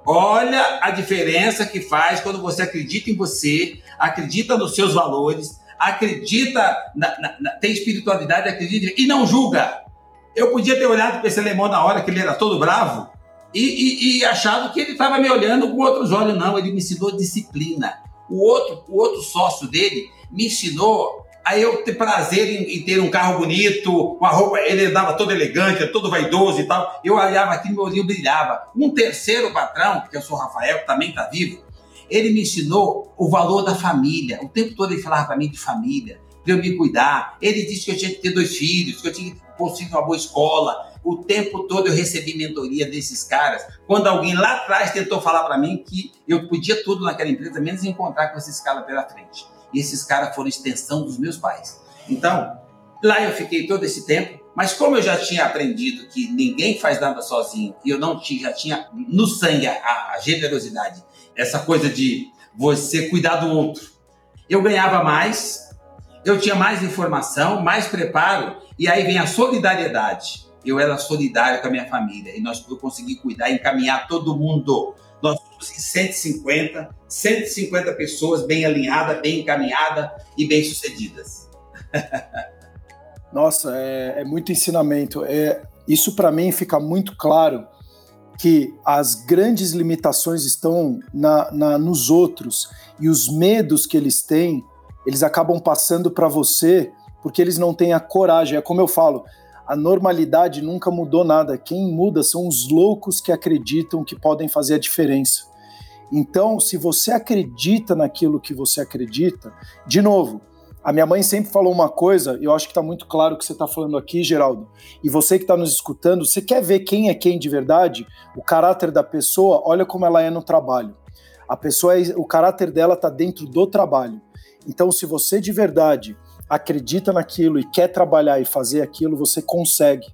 Olha a diferença que faz quando você acredita em você, acredita nos seus valores, acredita, na, na, na, tem espiritualidade, acredita e não julga. Eu podia ter olhado para esse alemão na hora que ele era todo bravo e, e, e achado que ele estava me olhando com outros olhos. Não, ele me ensinou disciplina. O outro, o outro sócio dele me ensinou a eu ter prazer em, em, ter um carro bonito, uma roupa, ele andava todo elegante, todo vaidoso e tal. Eu olhava aqui, meu olhinho brilhava. Um terceiro patrão, que eu sou o Rafael, que também está vivo, ele me ensinou o valor da família. O tempo todo ele falava para mim de família, para eu me cuidar. Ele disse que eu tinha que ter dois filhos, que eu tinha que conseguir uma boa escola. O tempo todo eu recebi mentoria desses caras. Quando alguém lá atrás tentou falar para mim que eu podia tudo naquela empresa, menos encontrar com esses caras pela frente. E esses caras foram extensão dos meus pais. Então, lá eu fiquei todo esse tempo, mas como eu já tinha aprendido que ninguém faz nada sozinho e eu não tinha, já tinha no sangue a, a generosidade, essa coisa de você cuidar do outro, eu ganhava mais, eu tinha mais informação, mais preparo, e aí vem a solidariedade. Eu era solidário com a minha família e nós eu consegui cuidar encaminhar todo mundo nós somos 150, 150 pessoas bem alinhadas, bem encaminhadas e bem sucedidas. Nossa, é, é, muito ensinamento. É, isso para mim fica muito claro que as grandes limitações estão na, na, nos outros e os medos que eles têm, eles acabam passando para você porque eles não têm a coragem. É como eu falo, a normalidade nunca mudou nada. Quem muda são os loucos que acreditam que podem fazer a diferença. Então, se você acredita naquilo que você acredita, de novo, a minha mãe sempre falou uma coisa, e eu acho que está muito claro o que você está falando aqui, Geraldo. E você que está nos escutando, você quer ver quem é quem de verdade? O caráter da pessoa, olha como ela é no trabalho. A pessoa, é, o caráter dela está dentro do trabalho. Então, se você de verdade acredita naquilo e quer trabalhar e fazer aquilo, você consegue.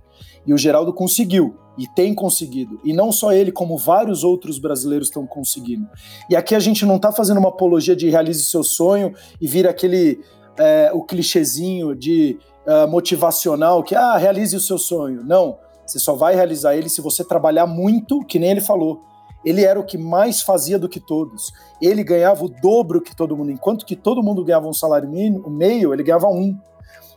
E o Geraldo conseguiu e tem conseguido. E não só ele, como vários outros brasileiros estão conseguindo. E aqui a gente não está fazendo uma apologia de realize seu sonho e vira aquele é, o clichêzinho de uh, motivacional que ah, realize o seu sonho. Não, você só vai realizar ele se você trabalhar muito, que nem ele falou. Ele era o que mais fazia do que todos. Ele ganhava o dobro que todo mundo, enquanto que todo mundo ganhava um salário mínimo, meio, ele ganhava um.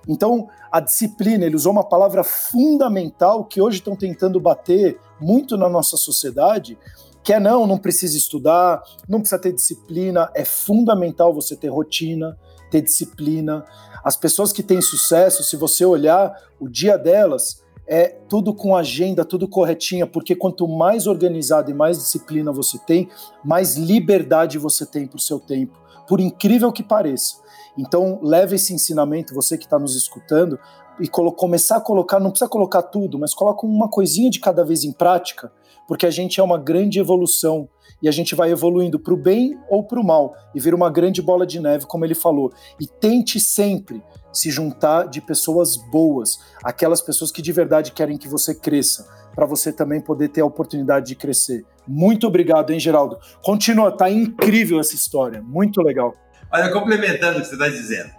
Então, a disciplina, ele usou uma palavra fundamental que hoje estão tentando bater muito na nossa sociedade, que é não, não precisa estudar, não precisa ter disciplina, é fundamental você ter rotina, ter disciplina. As pessoas que têm sucesso, se você olhar o dia delas, é tudo com agenda, tudo corretinha, porque quanto mais organizado e mais disciplina você tem, mais liberdade você tem para o seu tempo, por incrível que pareça. Então, leve esse ensinamento, você que está nos escutando, e começar a colocar, não precisa colocar tudo, mas coloca uma coisinha de cada vez em prática, porque a gente é uma grande evolução e a gente vai evoluindo para o bem ou para o mal e vira uma grande bola de neve, como ele falou. E tente sempre se juntar de pessoas boas, aquelas pessoas que de verdade querem que você cresça, para você também poder ter a oportunidade de crescer. Muito obrigado, hein, Geraldo? Continua, tá incrível essa história, muito legal. Olha, complementando o que você está dizendo.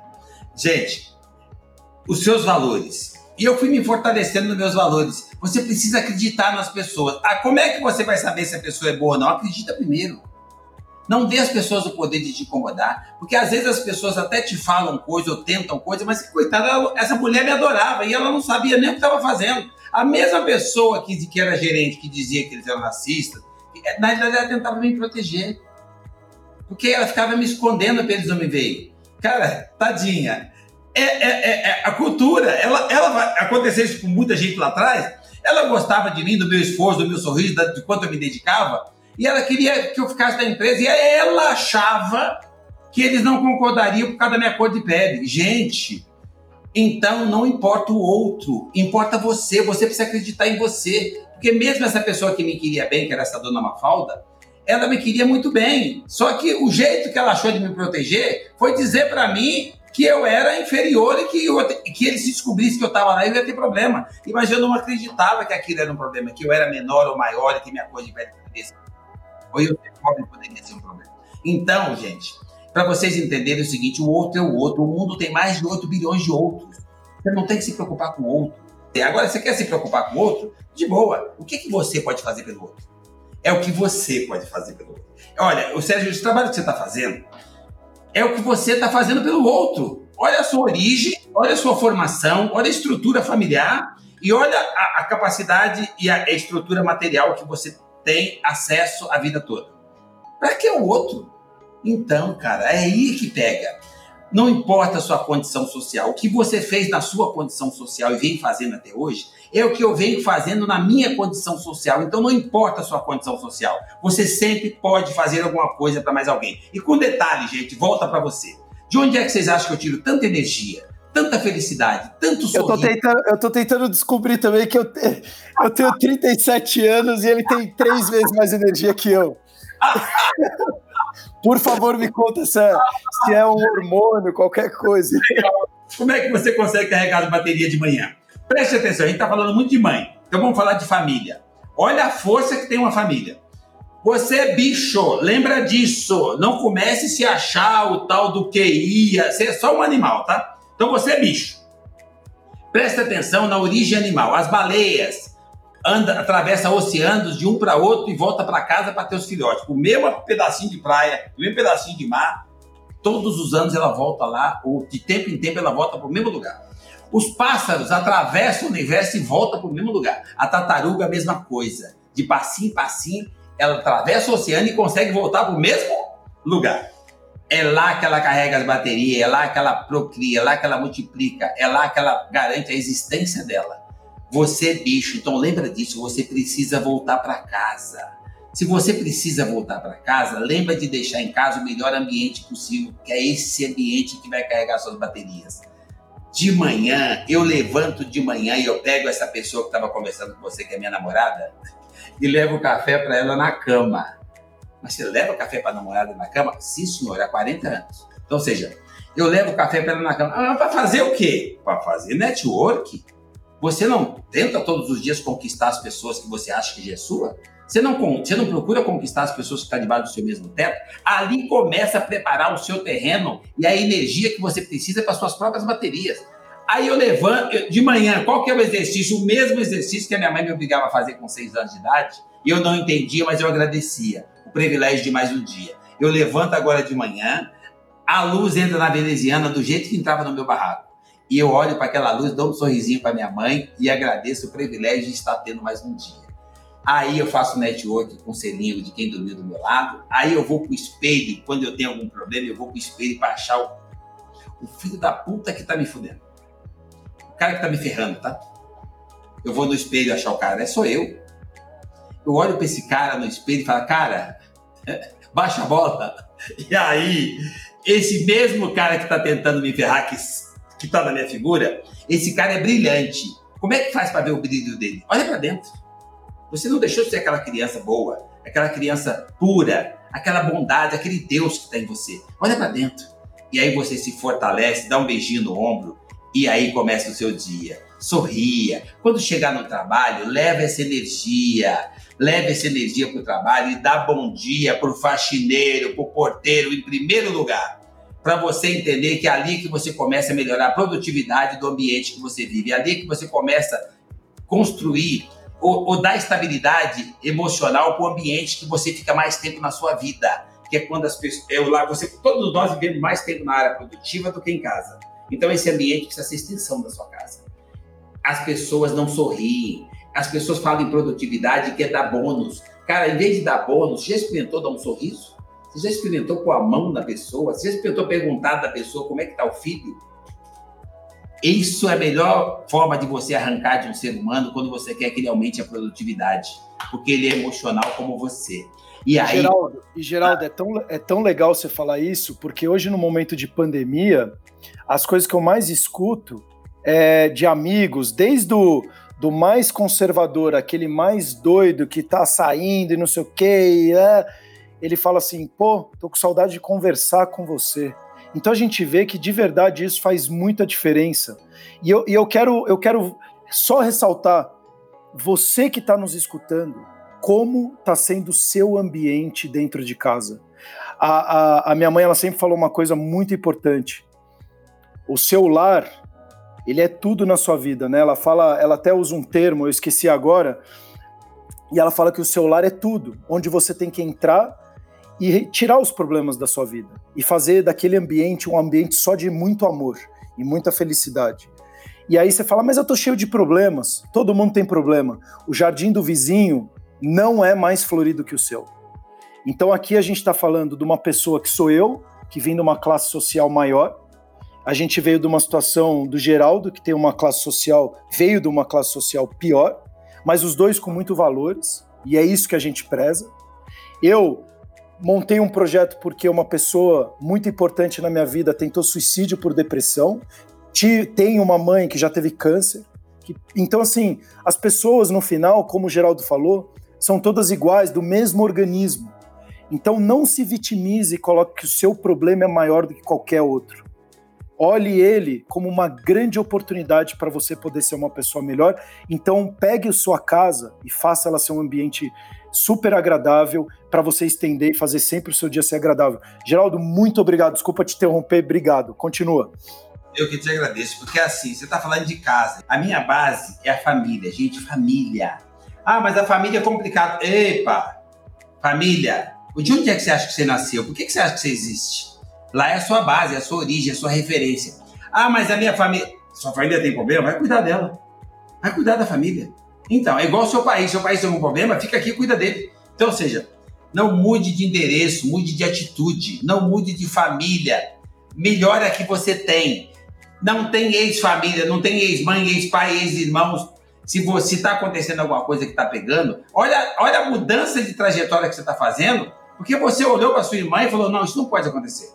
Gente, os seus valores. E eu fui me fortalecendo nos meus valores. Você precisa acreditar nas pessoas. Ah, como é que você vai saber se a pessoa é boa ou não? Acredita primeiro. Não dê às pessoas o poder de te incomodar, porque às vezes as pessoas até te falam coisa ou tentam coisa, mas coitada, essa mulher me adorava e ela não sabia nem o que estava fazendo. A mesma pessoa que, que era gerente, que dizia que eles eram racistas, na verdade ela tentava me proteger, porque ela ficava me escondendo para eles não me verem. Cara, tadinha. É, é, é, é, a cultura, ela, ela isso com muita gente lá atrás. Ela gostava de mim, do meu esforço, do meu sorriso, de quanto eu me dedicava e ela queria que eu ficasse da empresa, e ela achava que eles não concordariam por causa da minha cor de pele. Gente, então não importa o outro, importa você, você precisa acreditar em você. Porque mesmo essa pessoa que me queria bem, que era essa dona Mafalda, ela me queria muito bem. Só que o jeito que ela achou de me proteger foi dizer para mim que eu era inferior e que, eu, que ele se descobrisse que eu estava lá, eu ia ter problema. Mas eu não acreditava que aquilo era um problema, que eu era menor ou maior e que minha cor de pele ou eu ser pobre poderia ser um problema. Então, gente, para vocês entenderem o seguinte: o outro é o outro. O mundo tem mais de 8 bilhões de outros. Você não tem que se preocupar com o outro. Agora, você quer se preocupar com o outro? De boa. O que, que você pode fazer pelo outro? É o que você pode fazer pelo outro. Olha, o Sérgio, esse trabalho que você está fazendo é o que você está fazendo pelo outro. Olha a sua origem, olha a sua formação, olha a estrutura familiar e olha a, a capacidade e a, a estrutura material que você tem acesso a vida toda. Para que o outro? Então, cara, é aí que pega. Não importa a sua condição social, o que você fez na sua condição social e vem fazendo até hoje, é o que eu venho fazendo na minha condição social. Então não importa a sua condição social, você sempre pode fazer alguma coisa para mais alguém. E com detalhe, gente, volta para você. De onde é que vocês acham que eu tiro tanta energia, tanta felicidade, tanto sorriso? Eu tô tentando, eu tô tentando descobrir também que eu, te, eu tenho 37 anos e ele tem três vezes mais energia que eu. Por favor, me conta se é, se é um hormônio, qualquer coisa. Como é que você consegue carregar as baterias de manhã? Preste atenção, a gente está falando muito de mãe, então vamos falar de família. Olha a força que tem uma família. Você é bicho, lembra disso. Não comece a se achar o tal do QI, você é só um animal, tá? Então você é bicho. Preste atenção na origem animal. As baleias, anda, atravessa oceanos de um para outro e volta para casa para ter os filhotes. O mesmo pedacinho de praia, o mesmo pedacinho de mar, todos os anos ela volta lá, ou de tempo em tempo ela volta para o mesmo lugar. Os pássaros atravessam o universo e voltam para o mesmo lugar. A tartaruga, a mesma coisa. De passinho em passinho, ela atravessa o oceano e consegue voltar para o mesmo lugar. É lá que ela carrega as baterias, é lá que ela procria, é lá que ela multiplica, é lá que ela garante a existência dela. Você é bicho, então lembra disso, você precisa voltar para casa. Se você precisa voltar para casa, lembra de deixar em casa o melhor ambiente possível, que é esse ambiente que vai carregar suas baterias. De manhã, eu levanto de manhã e eu pego essa pessoa que estava conversando com você, que é minha namorada, e levo o café para ela na cama. Mas você leva café para a namorada na cama? Sim, senhor, há 40 anos. Então, ou seja, eu levo café para ela na cama. Ah, para fazer o quê? Para fazer network. Você não tenta todos os dias conquistar as pessoas que você acha que já é sua? Você não, você não procura conquistar as pessoas que estão debaixo do seu mesmo teto? Ali começa a preparar o seu terreno e a energia que você precisa para suas próprias baterias. Aí eu levanto, de manhã, qual que é o exercício? O mesmo exercício que a minha mãe me obrigava a fazer com seis anos de idade, e eu não entendia, mas eu agradecia. O privilégio de mais um dia. Eu levanto agora de manhã, a luz entra na veneziana do jeito que entrava no meu barraco e eu olho para aquela luz, dou um sorrisinho para minha mãe e agradeço o privilégio de estar tendo mais um dia. Aí eu faço network com o selinho de quem dormiu do meu lado. Aí eu vou pro espelho, quando eu tenho algum problema, eu vou pro espelho para achar o, o, filho da puta que tá me fudendo. O cara que tá me ferrando, tá? Eu vou no espelho achar o cara, é só eu. Eu olho para esse cara no espelho e falo, cara, baixa a bola. E aí, esse mesmo cara que tá tentando me ferrar, que está na minha figura, esse cara é brilhante. Como é que faz para ver o brilho dele? Olha para dentro. Você não deixou de ser aquela criança boa, aquela criança pura, aquela bondade, aquele Deus que está em você. Olha para dentro. E aí você se fortalece, dá um beijinho no ombro e aí começa o seu dia. Sorria. Quando chegar no trabalho, leve essa energia. Leve essa energia para o trabalho e dá bom dia para o faxineiro, para o porteiro, em primeiro lugar para você entender que é ali que você começa a melhorar a produtividade do ambiente que você vive, é ali que você começa a construir ou, ou dar estabilidade emocional para o ambiente que você fica mais tempo na sua vida, que é quando as pessoas, eu lá, você, todos nós vivemos mais tempo na área produtiva do que em casa. Então esse ambiente precisa ser extensão da sua casa. As pessoas não sorriem, as pessoas falam em produtividade que é dar bônus. Cara, em vez de dar bônus, já experimentou dar um sorriso? Você já experimentou pôr a mão na pessoa? Você já experimentou perguntar da pessoa como é que está o filho? Isso é a melhor forma de você arrancar de um ser humano quando você quer que ele aumente a produtividade, porque ele é emocional como você. E aí... Geraldo, e Geraldo, é tão, é tão legal você falar isso, porque hoje, no momento de pandemia, as coisas que eu mais escuto é de amigos, desde o do mais conservador, aquele mais doido que tá saindo e não sei o quê, é, ele fala assim: pô, tô com saudade de conversar com você. Então a gente vê que de verdade isso faz muita diferença. E eu, e eu, quero, eu quero só ressaltar, você que está nos escutando, como está sendo o seu ambiente dentro de casa. A, a, a minha mãe ela sempre falou uma coisa muito importante. O seu lar, ele é tudo na sua vida, né? Ela fala, ela até usa um termo, eu esqueci agora, e ela fala que o seu lar é tudo, onde você tem que entrar e tirar os problemas da sua vida e fazer daquele ambiente um ambiente só de muito amor e muita felicidade. E aí você fala, mas eu tô cheio de problemas. Todo mundo tem problema. O jardim do vizinho não é mais florido que o seu. Então aqui a gente está falando de uma pessoa que sou eu, que vem de uma classe social maior. A gente veio de uma situação do Geraldo, que tem uma classe social, veio de uma classe social pior, mas os dois com muito valores, e é isso que a gente preza. Eu montei um projeto porque uma pessoa muito importante na minha vida tentou suicídio por depressão. Tenho uma mãe que já teve câncer. Que, então, assim, as pessoas no final, como o Geraldo falou, são todas iguais, do mesmo organismo. Então, não se vitimize e coloque que o seu problema é maior do que qualquer outro. Olhe ele como uma grande oportunidade para você poder ser uma pessoa melhor. Então, pegue a sua casa e faça ela ser um ambiente super agradável para você estender e fazer sempre o seu dia ser agradável. Geraldo, muito obrigado. Desculpa te interromper, obrigado. Continua. Eu que te agradeço, porque assim, você está falando de casa. A minha base é a família, gente, família. Ah, mas a família é complicado. Epa, família. De onde é que você acha que você nasceu? Por que, que você acha que você existe? Lá é a sua base, é a sua origem, é a sua referência. Ah, mas a minha família. Sua família tem problema? Vai cuidar dela. Vai cuidar da família. Então, é igual o seu país. Seu país tem algum problema, fica aqui e cuida dele. Então, ou seja, não mude de endereço, mude de atitude, não mude de família. Melhore a que você tem. Não tem ex-família, não tem ex-mãe, ex-pai, ex-irmãos. Se você está acontecendo alguma coisa que está pegando, olha, olha a mudança de trajetória que você está fazendo, porque você olhou para sua irmã e falou: não, isso não pode acontecer.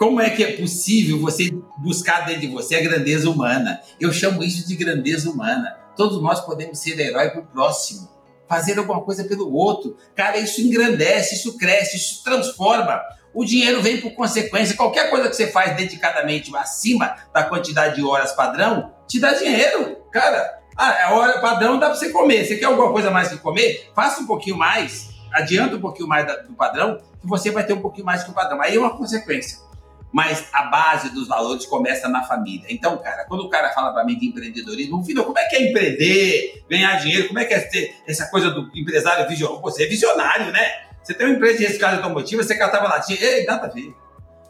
Como é que é possível você buscar dentro de você a grandeza humana? Eu chamo isso de grandeza humana. Todos nós podemos ser herói para o próximo, fazer alguma coisa pelo outro. Cara, isso engrandece, isso cresce, isso transforma. O dinheiro vem por consequência. Qualquer coisa que você faz dedicadamente acima da quantidade de horas padrão, te dá dinheiro. Cara, a hora padrão dá para você comer. Você quer alguma coisa mais que comer? Faça um pouquinho mais, adianta um pouquinho mais do padrão, que você vai ter um pouquinho mais que o padrão. Aí é uma consequência mas a base dos valores começa na família. Então, cara, quando o cara fala para mim de empreendedorismo, filho, como é que é empreender, ganhar dinheiro, como é que é ter essa coisa do empresário visionário? Você é visionário, né? Você tem uma empresa de reciclagem automotiva, você catava latinha, ei, nada a ver.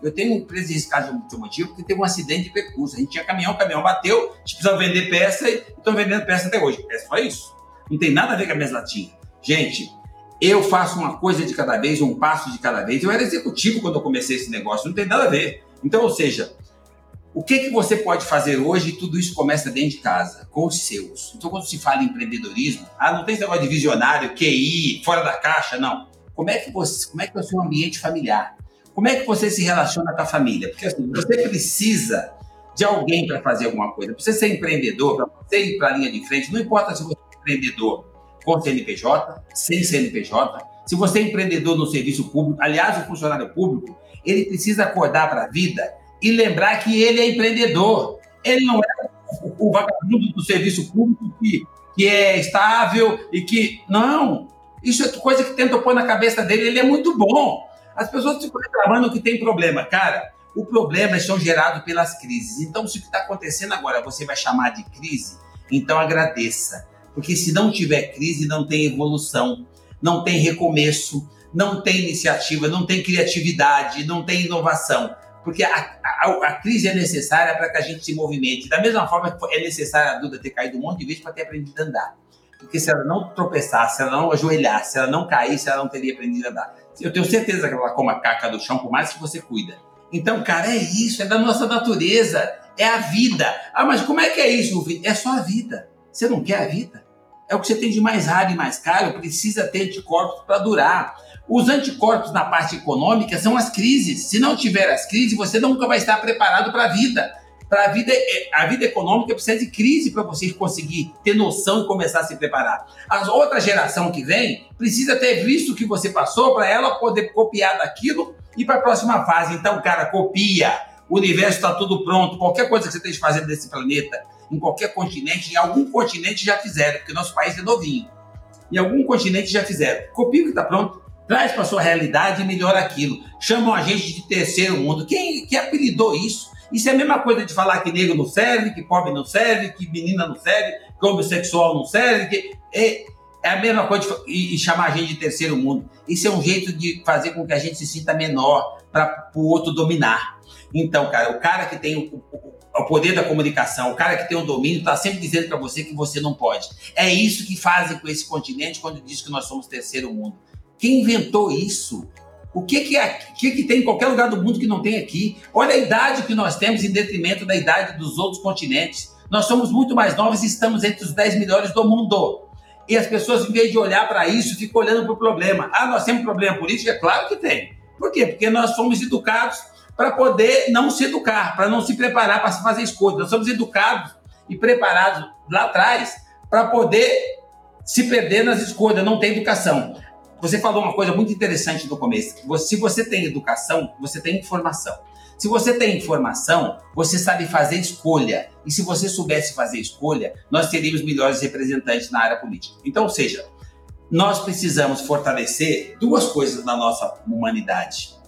Eu tenho uma empresa de reciclagem automotiva porque teve um acidente de percurso. A gente tinha caminhão, o caminhão bateu, a gente precisava vender peça e estão vendendo peça até hoje. É só isso. Não tem nada a ver com a minha latinha. Gente, eu faço uma coisa de cada vez, um passo de cada vez. Eu era executivo quando eu comecei esse negócio, não tem nada a ver. Então, ou seja, o que, que você pode fazer hoje? Tudo isso começa dentro de casa, com os seus. Então, quando se fala em empreendedorismo, ah, não tem esse negócio de visionário, QI, fora da caixa, não. Como é que você, como é que é o seu ambiente familiar? Como é que você se relaciona com a família? Porque assim, você precisa de alguém para fazer alguma coisa. Para você ser empreendedor, para você ir para a linha de frente, não importa se você é empreendedor com CNPJ, sem CNPJ. Se você é empreendedor no serviço público, aliás, o funcionário público, ele precisa acordar para a vida e lembrar que ele é empreendedor. Ele não é o vagabundo do serviço público que, que é estável e que. Não! Isso é coisa que tenta pôr na cabeça dele. Ele é muito bom. As pessoas ficam reclamando que tem problema. Cara, o problema são gerados pelas crises. Então, se o que está acontecendo agora você vai chamar de crise, então agradeça. Porque se não tiver crise, não tem evolução, não tem recomeço, não tem iniciativa, não tem criatividade, não tem inovação. Porque a, a, a crise é necessária para que a gente se movimente. Da mesma forma que é necessária a Duda ter caído um monte de vezes para ter aprendido a andar. Porque se ela não tropeçasse, se ela não ajoelhasse, se ela não caísse, ela não teria aprendido a andar. Eu tenho certeza que ela come a caca do chão, por mais que você cuida. Então, cara, é isso, é da nossa natureza, é a vida. Ah, mas como é que é isso, É só a vida. Você não quer a vida? É o que você tem de mais raro e mais caro, precisa ter anticorpos para durar. Os anticorpos na parte econômica são as crises. Se não tiver as crises, você nunca vai estar preparado para a vida. Para a vida, é, a vida econômica precisa de crise para você conseguir ter noção e começar a se preparar. A outra geração que vem precisa ter visto o que você passou para ela poder copiar daquilo e para a próxima fase. Então, cara, copia. O universo está tudo pronto. Qualquer coisa que você esteja fazendo nesse planeta, em qualquer continente, em algum continente já fizeram, porque nosso país é novinho. Em algum continente já fizeram. Copia o que está pronto traz para sua realidade e melhora aquilo. Chamam a gente de terceiro mundo. Quem que apelidou isso? Isso é a mesma coisa de falar que negro não serve, que pobre não serve, que menina não serve, que homossexual não serve. Que... É, é a mesma coisa de, e, chamar a gente de terceiro mundo. Isso é um jeito de fazer com que a gente se sinta menor para o outro dominar. Então, cara, o cara que tem o, o, o poder da comunicação, o cara que tem o domínio, está sempre dizendo para você que você não pode. É isso que fazem com esse continente quando diz que nós somos terceiro mundo. Quem inventou isso? O que que, é, que que tem em qualquer lugar do mundo que não tem aqui? Olha a idade que nós temos em detrimento da idade dos outros continentes. Nós somos muito mais novos e estamos entre os 10 melhores do mundo. E as pessoas, em vez de olhar para isso, ficam olhando para o problema. Ah, nós temos problema político? É claro que tem. Por quê? Porque nós fomos educados para poder não se educar, para não se preparar para fazer escolha. Nós somos educados e preparados lá atrás para poder se perder nas escolhas, não ter educação. Você falou uma coisa muito interessante no começo. Se você tem educação, você tem informação. Se você tem informação, você sabe fazer escolha. E se você soubesse fazer escolha, nós teríamos melhores representantes na área política. Então, ou seja, nós precisamos fortalecer duas coisas na nossa humanidade.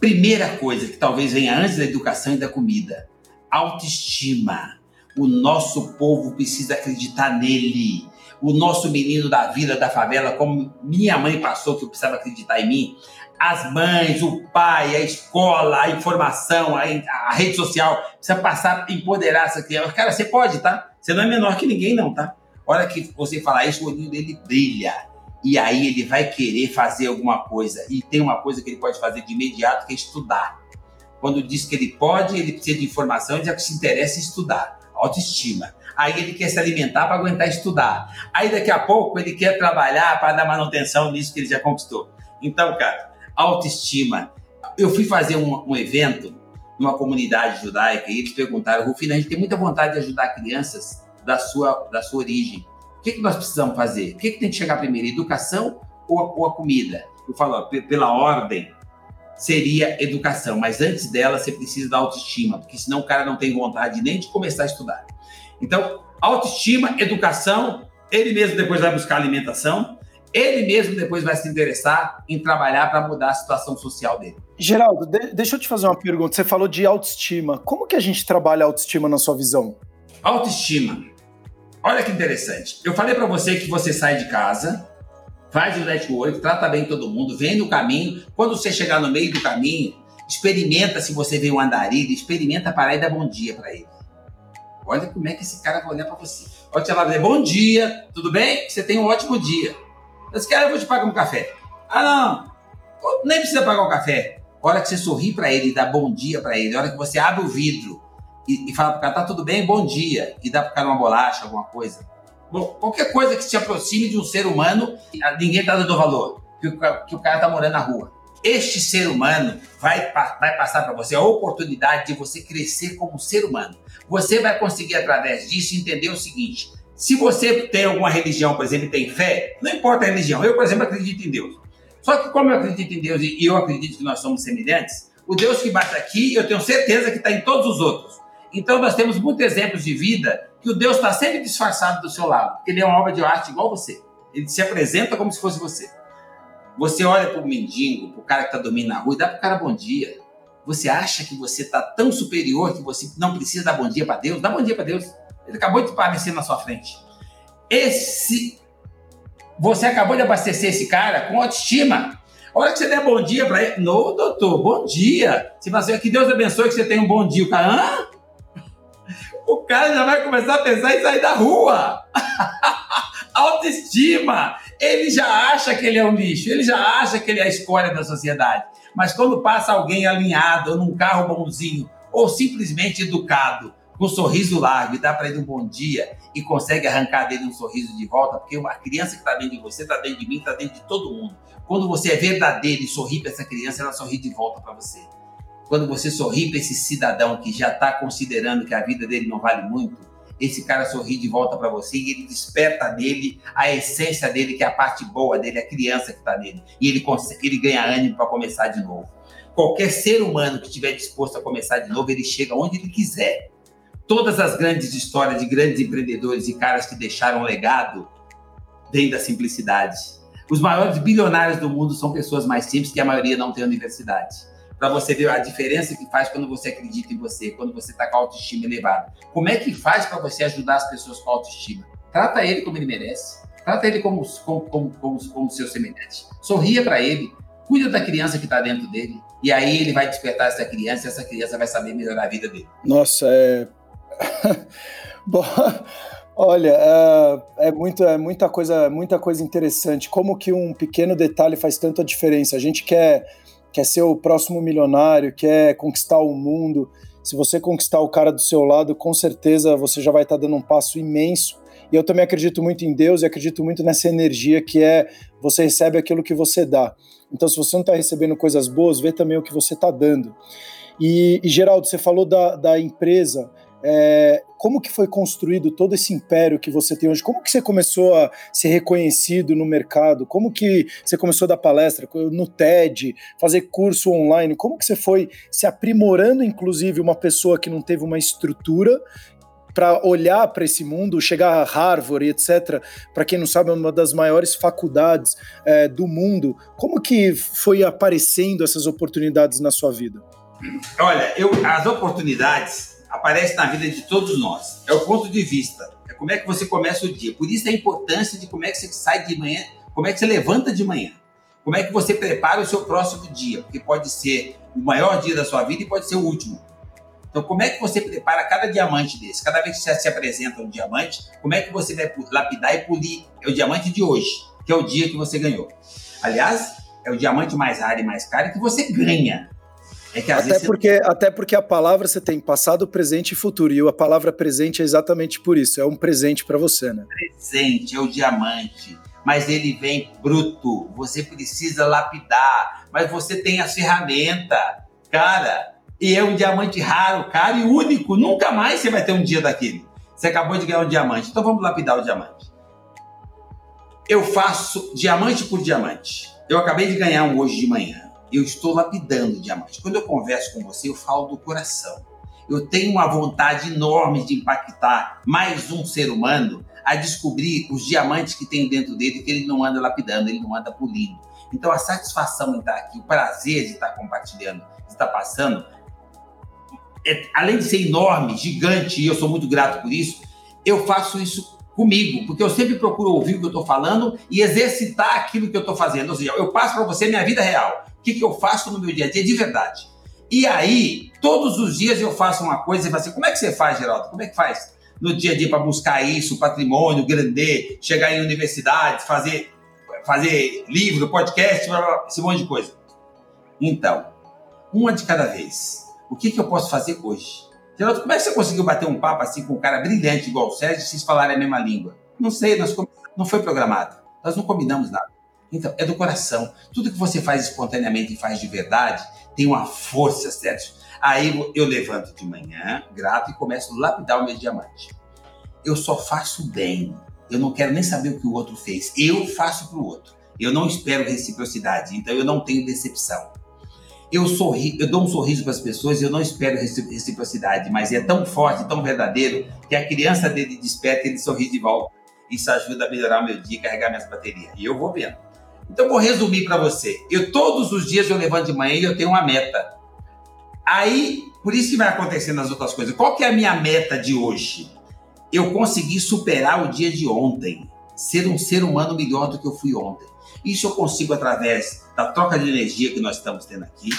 Primeira coisa, que talvez venha antes da educação e da comida: autoestima. O nosso povo precisa acreditar nele o nosso menino da vida da favela, como minha mãe passou, que eu precisava acreditar em mim, as mães, o pai, a escola, a informação, a, a rede social, precisa passar a empoderar essa criança. Cara, você pode, tá? Você não é menor que ninguém, não, tá? Hora que você falar isso, o olhinho dele brilha. E aí ele vai querer fazer alguma coisa. E tem uma coisa que ele pode fazer de imediato, que é estudar. Quando diz que ele pode, ele precisa de informação, ele já se interessa em estudar. Autoestima aí ele quer se alimentar para aguentar estudar. Aí daqui a pouco ele quer trabalhar para dar manutenção nisso que ele já conquistou. Então, cara, autoestima. Eu fui fazer um, um evento numa comunidade judaica e eles perguntaram, Rufina, a gente tem muita vontade de ajudar crianças da sua, da sua origem. O que, que nós precisamos fazer? O que, que tem que chegar primeiro, educação ou a, ou a comida? Eu falo, ó, pela ordem, seria educação, mas antes dela você precisa da autoestima, porque senão o cara não tem vontade nem de começar a estudar. Então, autoestima, educação, ele mesmo depois vai buscar alimentação, ele mesmo depois vai se interessar em trabalhar para mudar a situação social dele. Geraldo, de deixa eu te fazer uma pergunta. Você falou de autoestima. Como que a gente trabalha a autoestima na sua visão? Autoestima. Olha que interessante. Eu falei para você que você sai de casa, faz o network, trata bem todo mundo, vem no caminho. Quando você chegar no meio do caminho, experimenta se você vê um andarilho, experimenta parar e dar bom dia para ele. Olha como é que esse cara vai olhar para você. Pode te falar, bom dia, tudo bem? Você tem um ótimo dia. Esse cara, eu vou te pagar um café. Ah, não, nem precisa pagar um café. A hora que você sorri para ele e dá bom dia para ele, a hora que você abre o vidro e, e fala pro cara, tá tudo bem? Bom dia. E dá pro cara uma bolacha, alguma coisa. Bom, qualquer coisa que se aproxime de um ser humano, ninguém tá dando valor. Que o, que o cara tá morando na rua. Este ser humano vai, vai passar para você a oportunidade de você crescer como ser humano você vai conseguir, através disso, entender o seguinte: se você tem alguma religião, por exemplo, e tem fé, não importa a religião, eu, por exemplo, acredito em Deus. Só que, como eu acredito em Deus e eu acredito que nós somos semelhantes, o Deus que bate aqui, eu tenho certeza que está em todos os outros. Então, nós temos muitos exemplos de vida que o Deus está sempre disfarçado do seu lado, porque ele é uma obra de arte igual você. Ele se apresenta como se fosse você. Você olha para o mendigo, para o cara que está dormindo na rua e dá para o cara bom dia. Você acha que você está tão superior que você não precisa dar bom dia para Deus? Dá bom dia para Deus. Ele acabou de aparecer na sua frente. Esse. Você acabou de abastecer esse cara com autoestima. A hora que você der bom dia para ele, não, doutor, bom dia. Você fala assim, que Deus abençoe que você tenha um bom dia. O cara, hã? O cara já vai começar a pensar em sair da rua. Autoestima. Ele já acha que ele é um lixo, ele já acha que ele é a escória da sociedade. Mas quando passa alguém alinhado, num carro bonzinho, ou simplesmente educado, com um sorriso largo e dá para ele um bom dia e consegue arrancar dele um sorriso de volta, porque uma criança que está dentro de você, está dentro de mim, está dentro de todo mundo. Quando você é verdadeiro e sorri para essa criança, ela sorri de volta para você. Quando você sorri para esse cidadão que já está considerando que a vida dele não vale muito, esse cara sorri de volta para você e ele desperta nele a essência dele, que é a parte boa dele, a criança que está nele. E ele, consegue, ele ganha ânimo para começar de novo. Qualquer ser humano que estiver disposto a começar de novo, ele chega onde ele quiser. Todas as grandes histórias de grandes empreendedores e caras que deixaram legado vêm da simplicidade. Os maiores bilionários do mundo são pessoas mais simples que a maioria não tem universidade. Para você ver a diferença que faz quando você acredita em você, quando você está com a autoestima elevada. Como é que faz para você ajudar as pessoas com a autoestima? Trata ele como ele merece. Trata ele como, como, como, como, como seu semelhante. Sorria para ele. Cuida da criança que está dentro dele. E aí ele vai despertar essa criança e essa criança vai saber melhorar a vida dele. Nossa, é. Olha, é, é, muito, é muita coisa, muita coisa interessante. Como que um pequeno detalhe faz tanta diferença? A gente quer, quer ser o próximo milionário, quer conquistar o mundo. Se você conquistar o cara do seu lado, com certeza você já vai estar dando um passo imenso e eu também acredito muito em Deus e acredito muito nessa energia que é você recebe aquilo que você dá. Então, se você não está recebendo coisas boas, vê também o que você está dando. E, e, Geraldo, você falou da, da empresa. É, como que foi construído todo esse império que você tem hoje? Como que você começou a ser reconhecido no mercado? Como que você começou a dar palestra no TED, fazer curso online? Como que você foi se aprimorando, inclusive, uma pessoa que não teve uma estrutura para olhar para esse mundo, chegar a Harvard etc. Para quem não sabe, é uma das maiores faculdades é, do mundo. Como que foi aparecendo essas oportunidades na sua vida? Olha, eu, as oportunidades aparecem na vida de todos nós. É o ponto de vista. É como é que você começa o dia. Por isso a importância de como é que você sai de manhã, como é que você levanta de manhã. Como é que você prepara o seu próximo dia, porque pode ser o maior dia da sua vida e pode ser o último. Então, como é que você prepara cada diamante desse? Cada vez que você se apresenta um diamante, como é que você vai lapidar e polir? É o diamante de hoje, que é o dia que você ganhou. Aliás, é o diamante mais raro e mais caro que você ganha. É que, até, porque, você... até porque a palavra você tem passado, presente e futuro. E a palavra presente é exatamente por isso. É um presente para você, né? Presente, é o diamante. Mas ele vem bruto. Você precisa lapidar. Mas você tem a ferramenta. Cara, e é um diamante raro, caro e único. Nunca mais você vai ter um dia daquele. Você acabou de ganhar um diamante. Então vamos lapidar o diamante. Eu faço diamante por diamante. Eu acabei de ganhar um hoje de manhã. Eu estou lapidando diamante. Quando eu converso com você, eu falo do coração. Eu tenho uma vontade enorme de impactar mais um ser humano a descobrir os diamantes que tem dentro dele, que ele não anda lapidando, ele não anda polindo. Então a satisfação em estar aqui, o prazer de estar compartilhando, de estar passando, é, além de ser enorme, gigante, e eu sou muito grato por isso, eu faço isso comigo, porque eu sempre procuro ouvir o que eu estou falando e exercitar aquilo que eu estou fazendo. Ou seja, eu passo para você minha vida real. O que, que eu faço no meu dia a dia de verdade. E aí, todos os dias eu faço uma coisa e falo assim: como é que você faz, Geraldo? Como é que faz no dia a dia para buscar isso, patrimônio, grande, chegar em universidade, fazer, fazer livro, podcast, esse monte de coisa? Então, uma de cada vez. O que, que eu posso fazer hoje? Geraldo, como é que você conseguiu bater um papo assim com um cara brilhante igual o Sérgio e vocês falarem a mesma língua? Não sei, nós não foi programado. Nós não combinamos nada. Então, é do coração. Tudo que você faz espontaneamente e faz de verdade tem uma força, Sérgio. Aí eu levanto de manhã, grato e começo a lapidar o meu diamante. Eu só faço bem. Eu não quero nem saber o que o outro fez. Eu faço para o outro. Eu não espero reciprocidade, então eu não tenho decepção eu sorri, eu dou um sorriso para as pessoas e eu não espero reciprocidade, mas é tão forte, tão verdadeiro, que a criança dele desperta e ele sorri de volta. Isso ajuda a melhorar meu dia e carregar minhas baterias. E eu vou vendo. Então vou resumir para você. Eu todos os dias eu levanto de manhã e eu tenho uma meta. Aí, por isso que vai acontecendo as outras coisas. Qual que é a minha meta de hoje? Eu consegui superar o dia de ontem, ser um ser humano melhor do que eu fui ontem. Isso eu consigo através da troca de energia que nós estamos tendo aqui,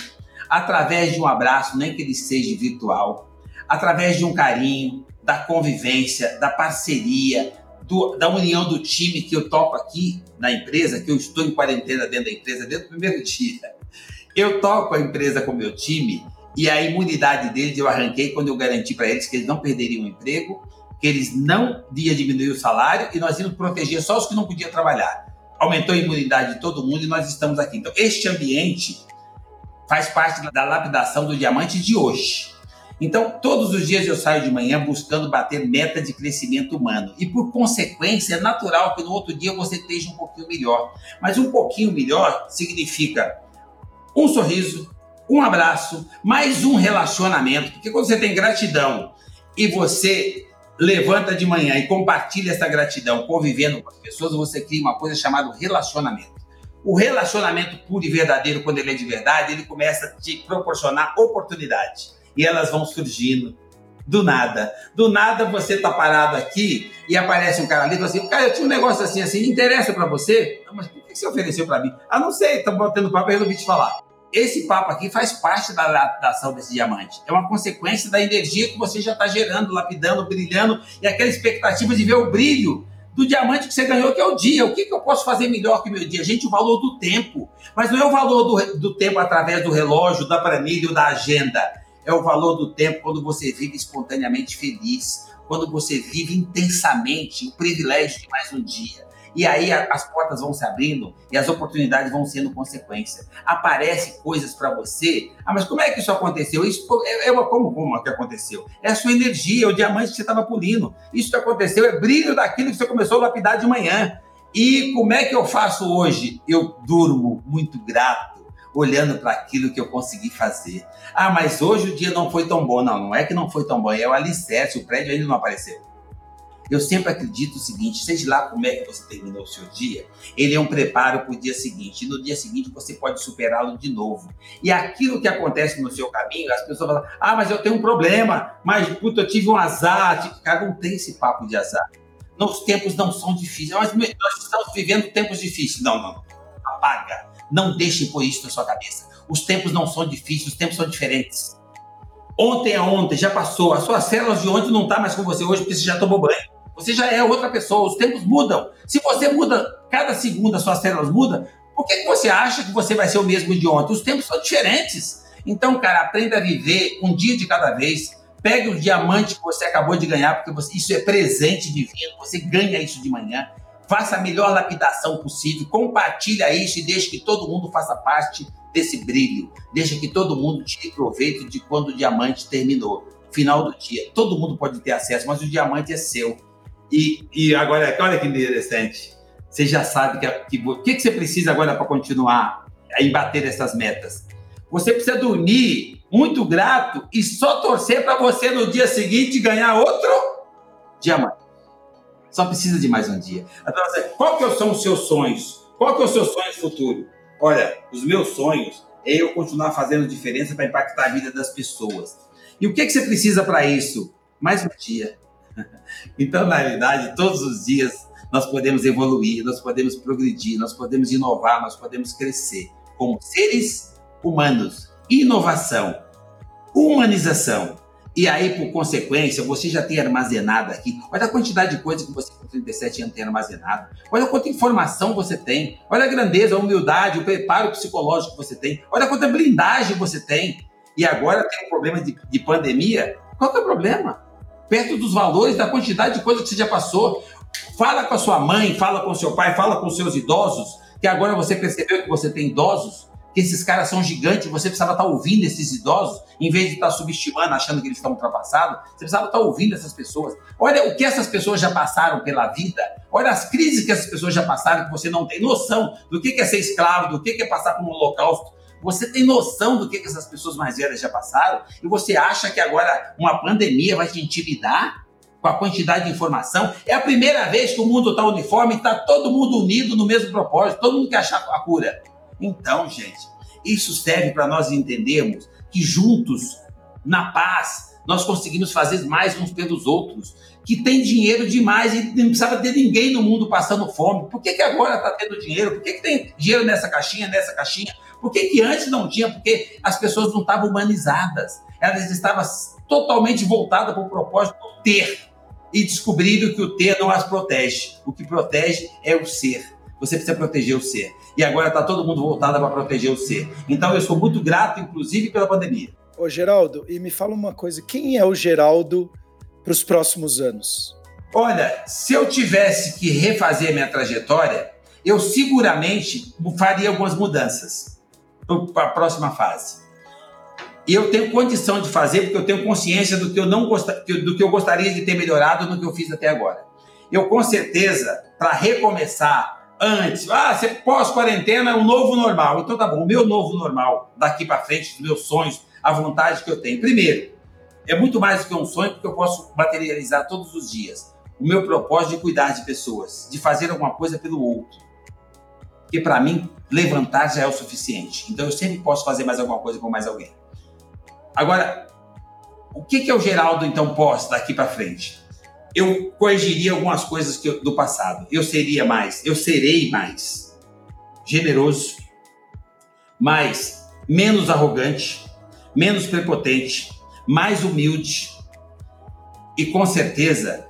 através de um abraço, nem que ele seja virtual, através de um carinho, da convivência, da parceria, do, da união do time que eu toco aqui na empresa, que eu estou em quarentena dentro da empresa desde o primeiro dia. Eu toco a empresa com meu time e a imunidade deles eu arranquei quando eu garanti para eles que eles não perderiam o emprego, que eles não iam diminuir o salário e nós íamos proteger só os que não podiam trabalhar aumentou a imunidade de todo mundo e nós estamos aqui. Então, este ambiente faz parte da lapidação do diamante de hoje. Então, todos os dias eu saio de manhã buscando bater meta de crescimento humano. E, por consequência, é natural que no outro dia você esteja um pouquinho melhor. Mas um pouquinho melhor significa um sorriso, um abraço, mais um relacionamento. Porque quando você tem gratidão e você levanta de manhã e compartilha essa gratidão convivendo com as pessoas, você cria uma coisa chamada relacionamento. O relacionamento puro e verdadeiro, quando ele é de verdade, ele começa a te proporcionar oportunidade. E elas vão surgindo do nada. Do nada você tá parado aqui e aparece um cara ali e fala assim: Cara, eu tinha um negócio assim, assim, interessa para você? Mas por que você ofereceu para mim? Ah, não sei, estamos batendo papo e resolvi te falar. Esse papo aqui faz parte da lapidação desse diamante. É uma consequência da energia que você já está gerando, lapidando, brilhando, e aquela expectativa de ver o brilho do diamante que você ganhou, que é o dia. O que, que eu posso fazer melhor que o meu dia? Gente, o valor do tempo. Mas não é o valor do, do tempo através do relógio, da planilha ou da agenda. É o valor do tempo quando você vive espontaneamente feliz, quando você vive intensamente o privilégio de mais um dia. E aí as portas vão se abrindo e as oportunidades vão sendo consequência. Aparecem coisas para você. Ah, mas como é que isso aconteceu? Isso é, é uma, como, como é que aconteceu? É a sua energia, é o diamante que você estava polindo. Isso que aconteceu é brilho daquilo que você começou a lapidar de manhã. E como é que eu faço hoje? Eu durmo muito grato, olhando para aquilo que eu consegui fazer. Ah, mas hoje o dia não foi tão bom. Não, não é que não foi tão bom, é o alicerce, o prédio ainda não apareceu. Eu sempre acredito o seguinte: seja lá como é que você terminou o seu dia, ele é um preparo para o dia seguinte. E no dia seguinte você pode superá-lo de novo. E aquilo que acontece no seu caminho, as pessoas falam: ah, mas eu tenho um problema, mas puta, eu tive um azar. Cara, não tem esse papo de azar. Os tempos não são difíceis. Mas nós estamos vivendo tempos difíceis. Não, não. Apaga. Não deixe pôr isso na sua cabeça. Os tempos não são difíceis, os tempos são diferentes. Ontem é ontem, já passou. As suas células de ontem não estão tá mais com você hoje porque você já tomou banho. Você já é outra pessoa, os tempos mudam. Se você muda, cada segundo as suas células mudam, por que, que você acha que você vai ser o mesmo de ontem? Os tempos são diferentes. Então, cara, aprenda a viver um dia de cada vez. Pegue o diamante que você acabou de ganhar, porque você, isso é presente divino, você ganha isso de manhã. Faça a melhor lapidação possível, compartilha isso e deixe que todo mundo faça parte desse brilho. Deixa que todo mundo tire proveito de quando o diamante terminou. Final do dia. Todo mundo pode ter acesso, mas o diamante é seu. E, e agora, olha que interessante. Você já sabe que, que o que, que você precisa agora para continuar a embater essas metas. Você precisa dormir muito grato e só torcer para você no dia seguinte ganhar outro diamante. Só precisa de mais um dia. Então, qual que são os seus sonhos? Qual que é o seu sonho futuro? Olha, os meus sonhos é eu continuar fazendo diferença para impactar a vida das pessoas. E o que, que você precisa para isso? Mais um dia. Então, na realidade, todos os dias nós podemos evoluir, nós podemos progredir, nós podemos inovar, nós podemos crescer como seres humanos. Inovação, humanização. E aí, por consequência, você já tem armazenado aqui. Olha a quantidade de coisas que você com 37 anos tem armazenado. Olha quanta informação você tem. Olha a grandeza, a humildade, o preparo psicológico que você tem. Olha quanta blindagem você tem. E agora tem um problema de, de pandemia. Qual é o problema? perto dos valores, da quantidade de coisa que você já passou. Fala com a sua mãe, fala com seu pai, fala com seus idosos, que agora você percebeu que você tem idosos, que esses caras são gigantes, você precisava estar ouvindo esses idosos, em vez de estar subestimando, achando que eles estão ultrapassados, você precisava estar ouvindo essas pessoas. Olha o que essas pessoas já passaram pela vida, olha as crises que essas pessoas já passaram, que você não tem noção do que é ser escravo, do que é passar por um holocausto, você tem noção do que, essas pessoas mais velhas já passaram? E você acha que agora uma pandemia vai te intimidar? Com a quantidade de informação, é a primeira vez que o mundo está uniforme e está todo mundo unido no mesmo propósito, todo mundo quer achar a cura. Então, gente, isso serve para nós entendermos que juntos, na paz, nós conseguimos fazer mais uns pelos outros, que tem dinheiro demais e não precisava ter ninguém no mundo passando fome. Por que, que agora está tendo dinheiro? Por que, que tem dinheiro nessa caixinha, nessa caixinha? Por que, que antes não tinha? Porque as pessoas não estavam humanizadas. Elas estavam totalmente voltadas para o propósito do ter. E descobriram que o ter não as protege. O que protege é o ser. Você precisa proteger o ser. E agora está todo mundo voltado para proteger o ser. Então eu sou muito grato, inclusive, pela pandemia. Ô, Geraldo, e me fala uma coisa: quem é o Geraldo para os próximos anos? Olha, se eu tivesse que refazer minha trajetória, eu seguramente faria algumas mudanças para a próxima fase. E eu tenho condição de fazer porque eu tenho consciência do que eu não do que eu gostaria de ter melhorado no que eu fiz até agora. Eu com certeza para recomeçar antes, ah, você pós-quarentena é um novo normal. Então tá bom, o meu novo normal daqui para frente, os meus sonhos, a vontade que eu tenho. Primeiro, é muito mais do que um sonho, porque eu posso materializar todos os dias. O meu propósito de cuidar de pessoas, de fazer alguma coisa pelo outro. Porque para mim, levantar já é o suficiente. Então eu sempre posso fazer mais alguma coisa por mais alguém. Agora, o que, que é o Geraldo então pós daqui para frente? Eu corrigiria algumas coisas eu, do passado. Eu seria mais, eu serei mais generoso, mais menos arrogante, menos prepotente, mais humilde e com certeza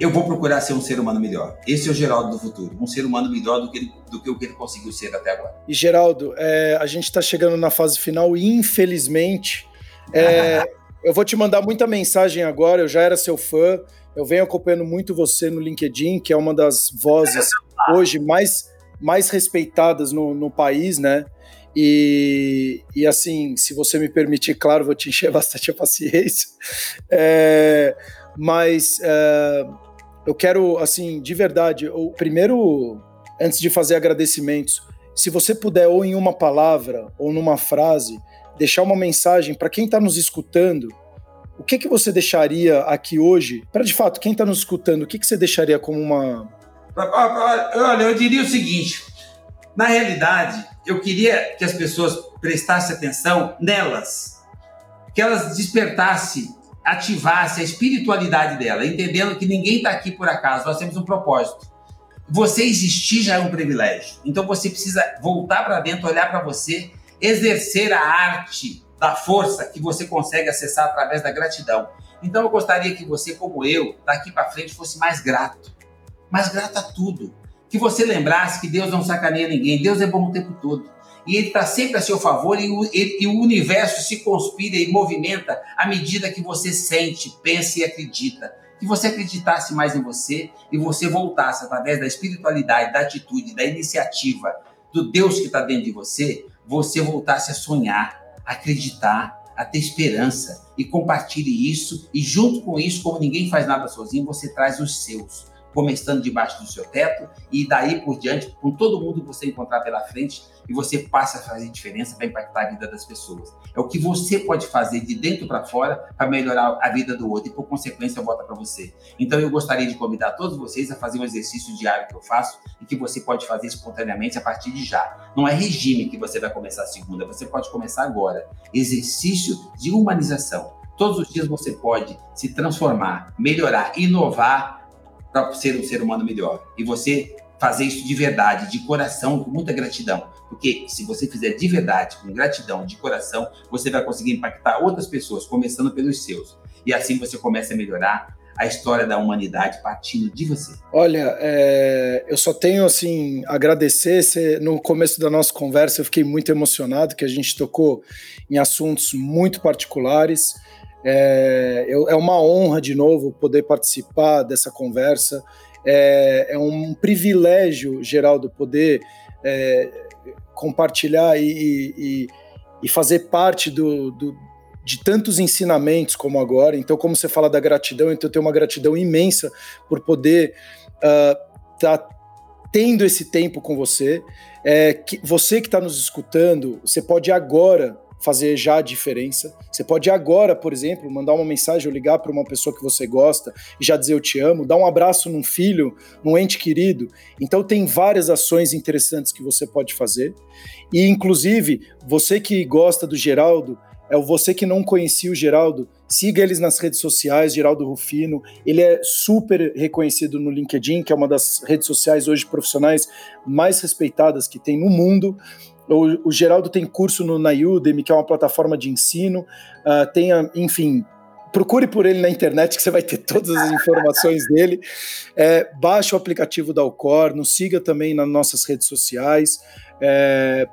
eu vou procurar ser um ser humano melhor. Esse é o Geraldo do futuro, um ser humano melhor do que, ele, do que o que ele conseguiu ser até agora. E Geraldo, é, a gente está chegando na fase final e infelizmente é, eu vou te mandar muita mensagem agora. Eu já era seu fã, eu venho acompanhando muito você no LinkedIn, que é uma das vozes hoje mais, mais respeitadas no, no país, né? E, e assim, se você me permitir, claro, vou te encher bastante a paciência. É, mas é, eu quero, assim, de verdade, o primeiro, antes de fazer agradecimentos, se você puder, ou em uma palavra, ou numa frase, deixar uma mensagem para quem está nos escutando, o que, que você deixaria aqui hoje? Para de fato, quem está nos escutando, o que, que você deixaria como uma. Olha, eu diria o seguinte: na realidade, eu queria que as pessoas prestassem atenção nelas, que elas despertassem, ativassem a espiritualidade dela, entendendo que ninguém está aqui por acaso, nós temos um propósito. Você existir já é um privilégio. Então você precisa voltar para dentro, olhar para você, exercer a arte da força que você consegue acessar através da gratidão. Então eu gostaria que você, como eu, daqui para frente fosse mais grato. Mais grato a tudo que você lembrasse que Deus não sacaneia ninguém, Deus é bom o tempo todo. E Ele está sempre a seu favor e o, ele, e o universo se conspira e movimenta à medida que você sente, pensa e acredita. Que você acreditasse mais em você e você voltasse através da espiritualidade, da atitude, da iniciativa, do Deus que está dentro de você, você voltasse a sonhar, acreditar, a ter esperança e compartilhe isso. E junto com isso, como ninguém faz nada sozinho, você traz os seus começando debaixo do seu teto e daí por diante, com todo mundo que você encontrar pela frente, e você passa a fazer diferença para impactar a vida das pessoas. É o que você pode fazer de dentro para fora para melhorar a vida do outro e, por consequência, volta para você. Então, eu gostaria de convidar todos vocês a fazer um exercício diário que eu faço e que você pode fazer espontaneamente a partir de já. Não é regime que você vai começar segunda, você pode começar agora. Exercício de humanização. Todos os dias você pode se transformar, melhorar, inovar para ser um ser humano melhor. E você fazer isso de verdade, de coração, com muita gratidão. Porque se você fizer de verdade, com gratidão, de coração, você vai conseguir impactar outras pessoas, começando pelos seus. E assim você começa a melhorar a história da humanidade partindo de você. Olha, é, eu só tenho assim agradecer. Você, no começo da nossa conversa, eu fiquei muito emocionado que a gente tocou em assuntos muito particulares. É, é uma honra, de novo, poder participar dessa conversa. É, é um privilégio, Geraldo, poder é, compartilhar e, e, e, fazer parte do, do, de tantos ensinamentos como agora. Então, como você fala da gratidão, então eu tenho uma gratidão imensa por poder estar uh, tá tendo esse tempo com você. É, que, você que está nos escutando, você pode agora fazer já a diferença. Você pode agora, por exemplo, mandar uma mensagem ou ligar para uma pessoa que você gosta e já dizer eu te amo, dar um abraço num filho, num ente querido. Então tem várias ações interessantes que você pode fazer. E inclusive, você que gosta do Geraldo, é você que não conhecia o Geraldo, siga eles nas redes sociais, Geraldo Rufino. Ele é super reconhecido no LinkedIn, que é uma das redes sociais hoje profissionais mais respeitadas que tem no mundo. O, o Geraldo tem curso no, na Udemy, que é uma plataforma de ensino. Uh, tem, enfim, procure por ele na internet que você vai ter todas as informações dele. É, baixe o aplicativo da Alcor, nos siga também nas nossas redes sociais. É,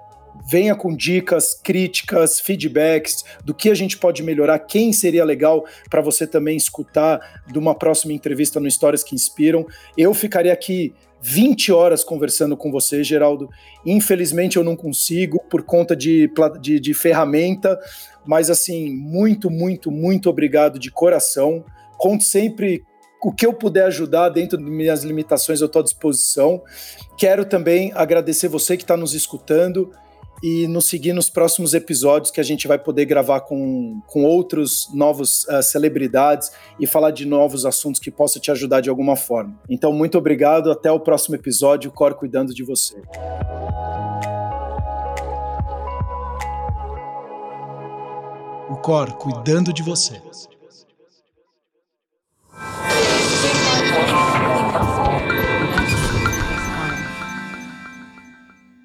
venha com dicas, críticas, feedbacks do que a gente pode melhorar, quem seria legal para você também escutar de uma próxima entrevista no Histórias que Inspiram. Eu ficaria aqui 20 horas conversando com você, Geraldo. Infelizmente eu não consigo por conta de, de, de ferramenta, mas assim, muito, muito, muito obrigado de coração. Conte sempre o que eu puder ajudar dentro de minhas limitações, eu estou à disposição. Quero também agradecer você que está nos escutando e nos seguir nos próximos episódios que a gente vai poder gravar com, com outros novos uh, celebridades e falar de novos assuntos que possa te ajudar de alguma forma. Então, muito obrigado, até o próximo episódio, Cor cuidando de você. O Cor cuidando de você.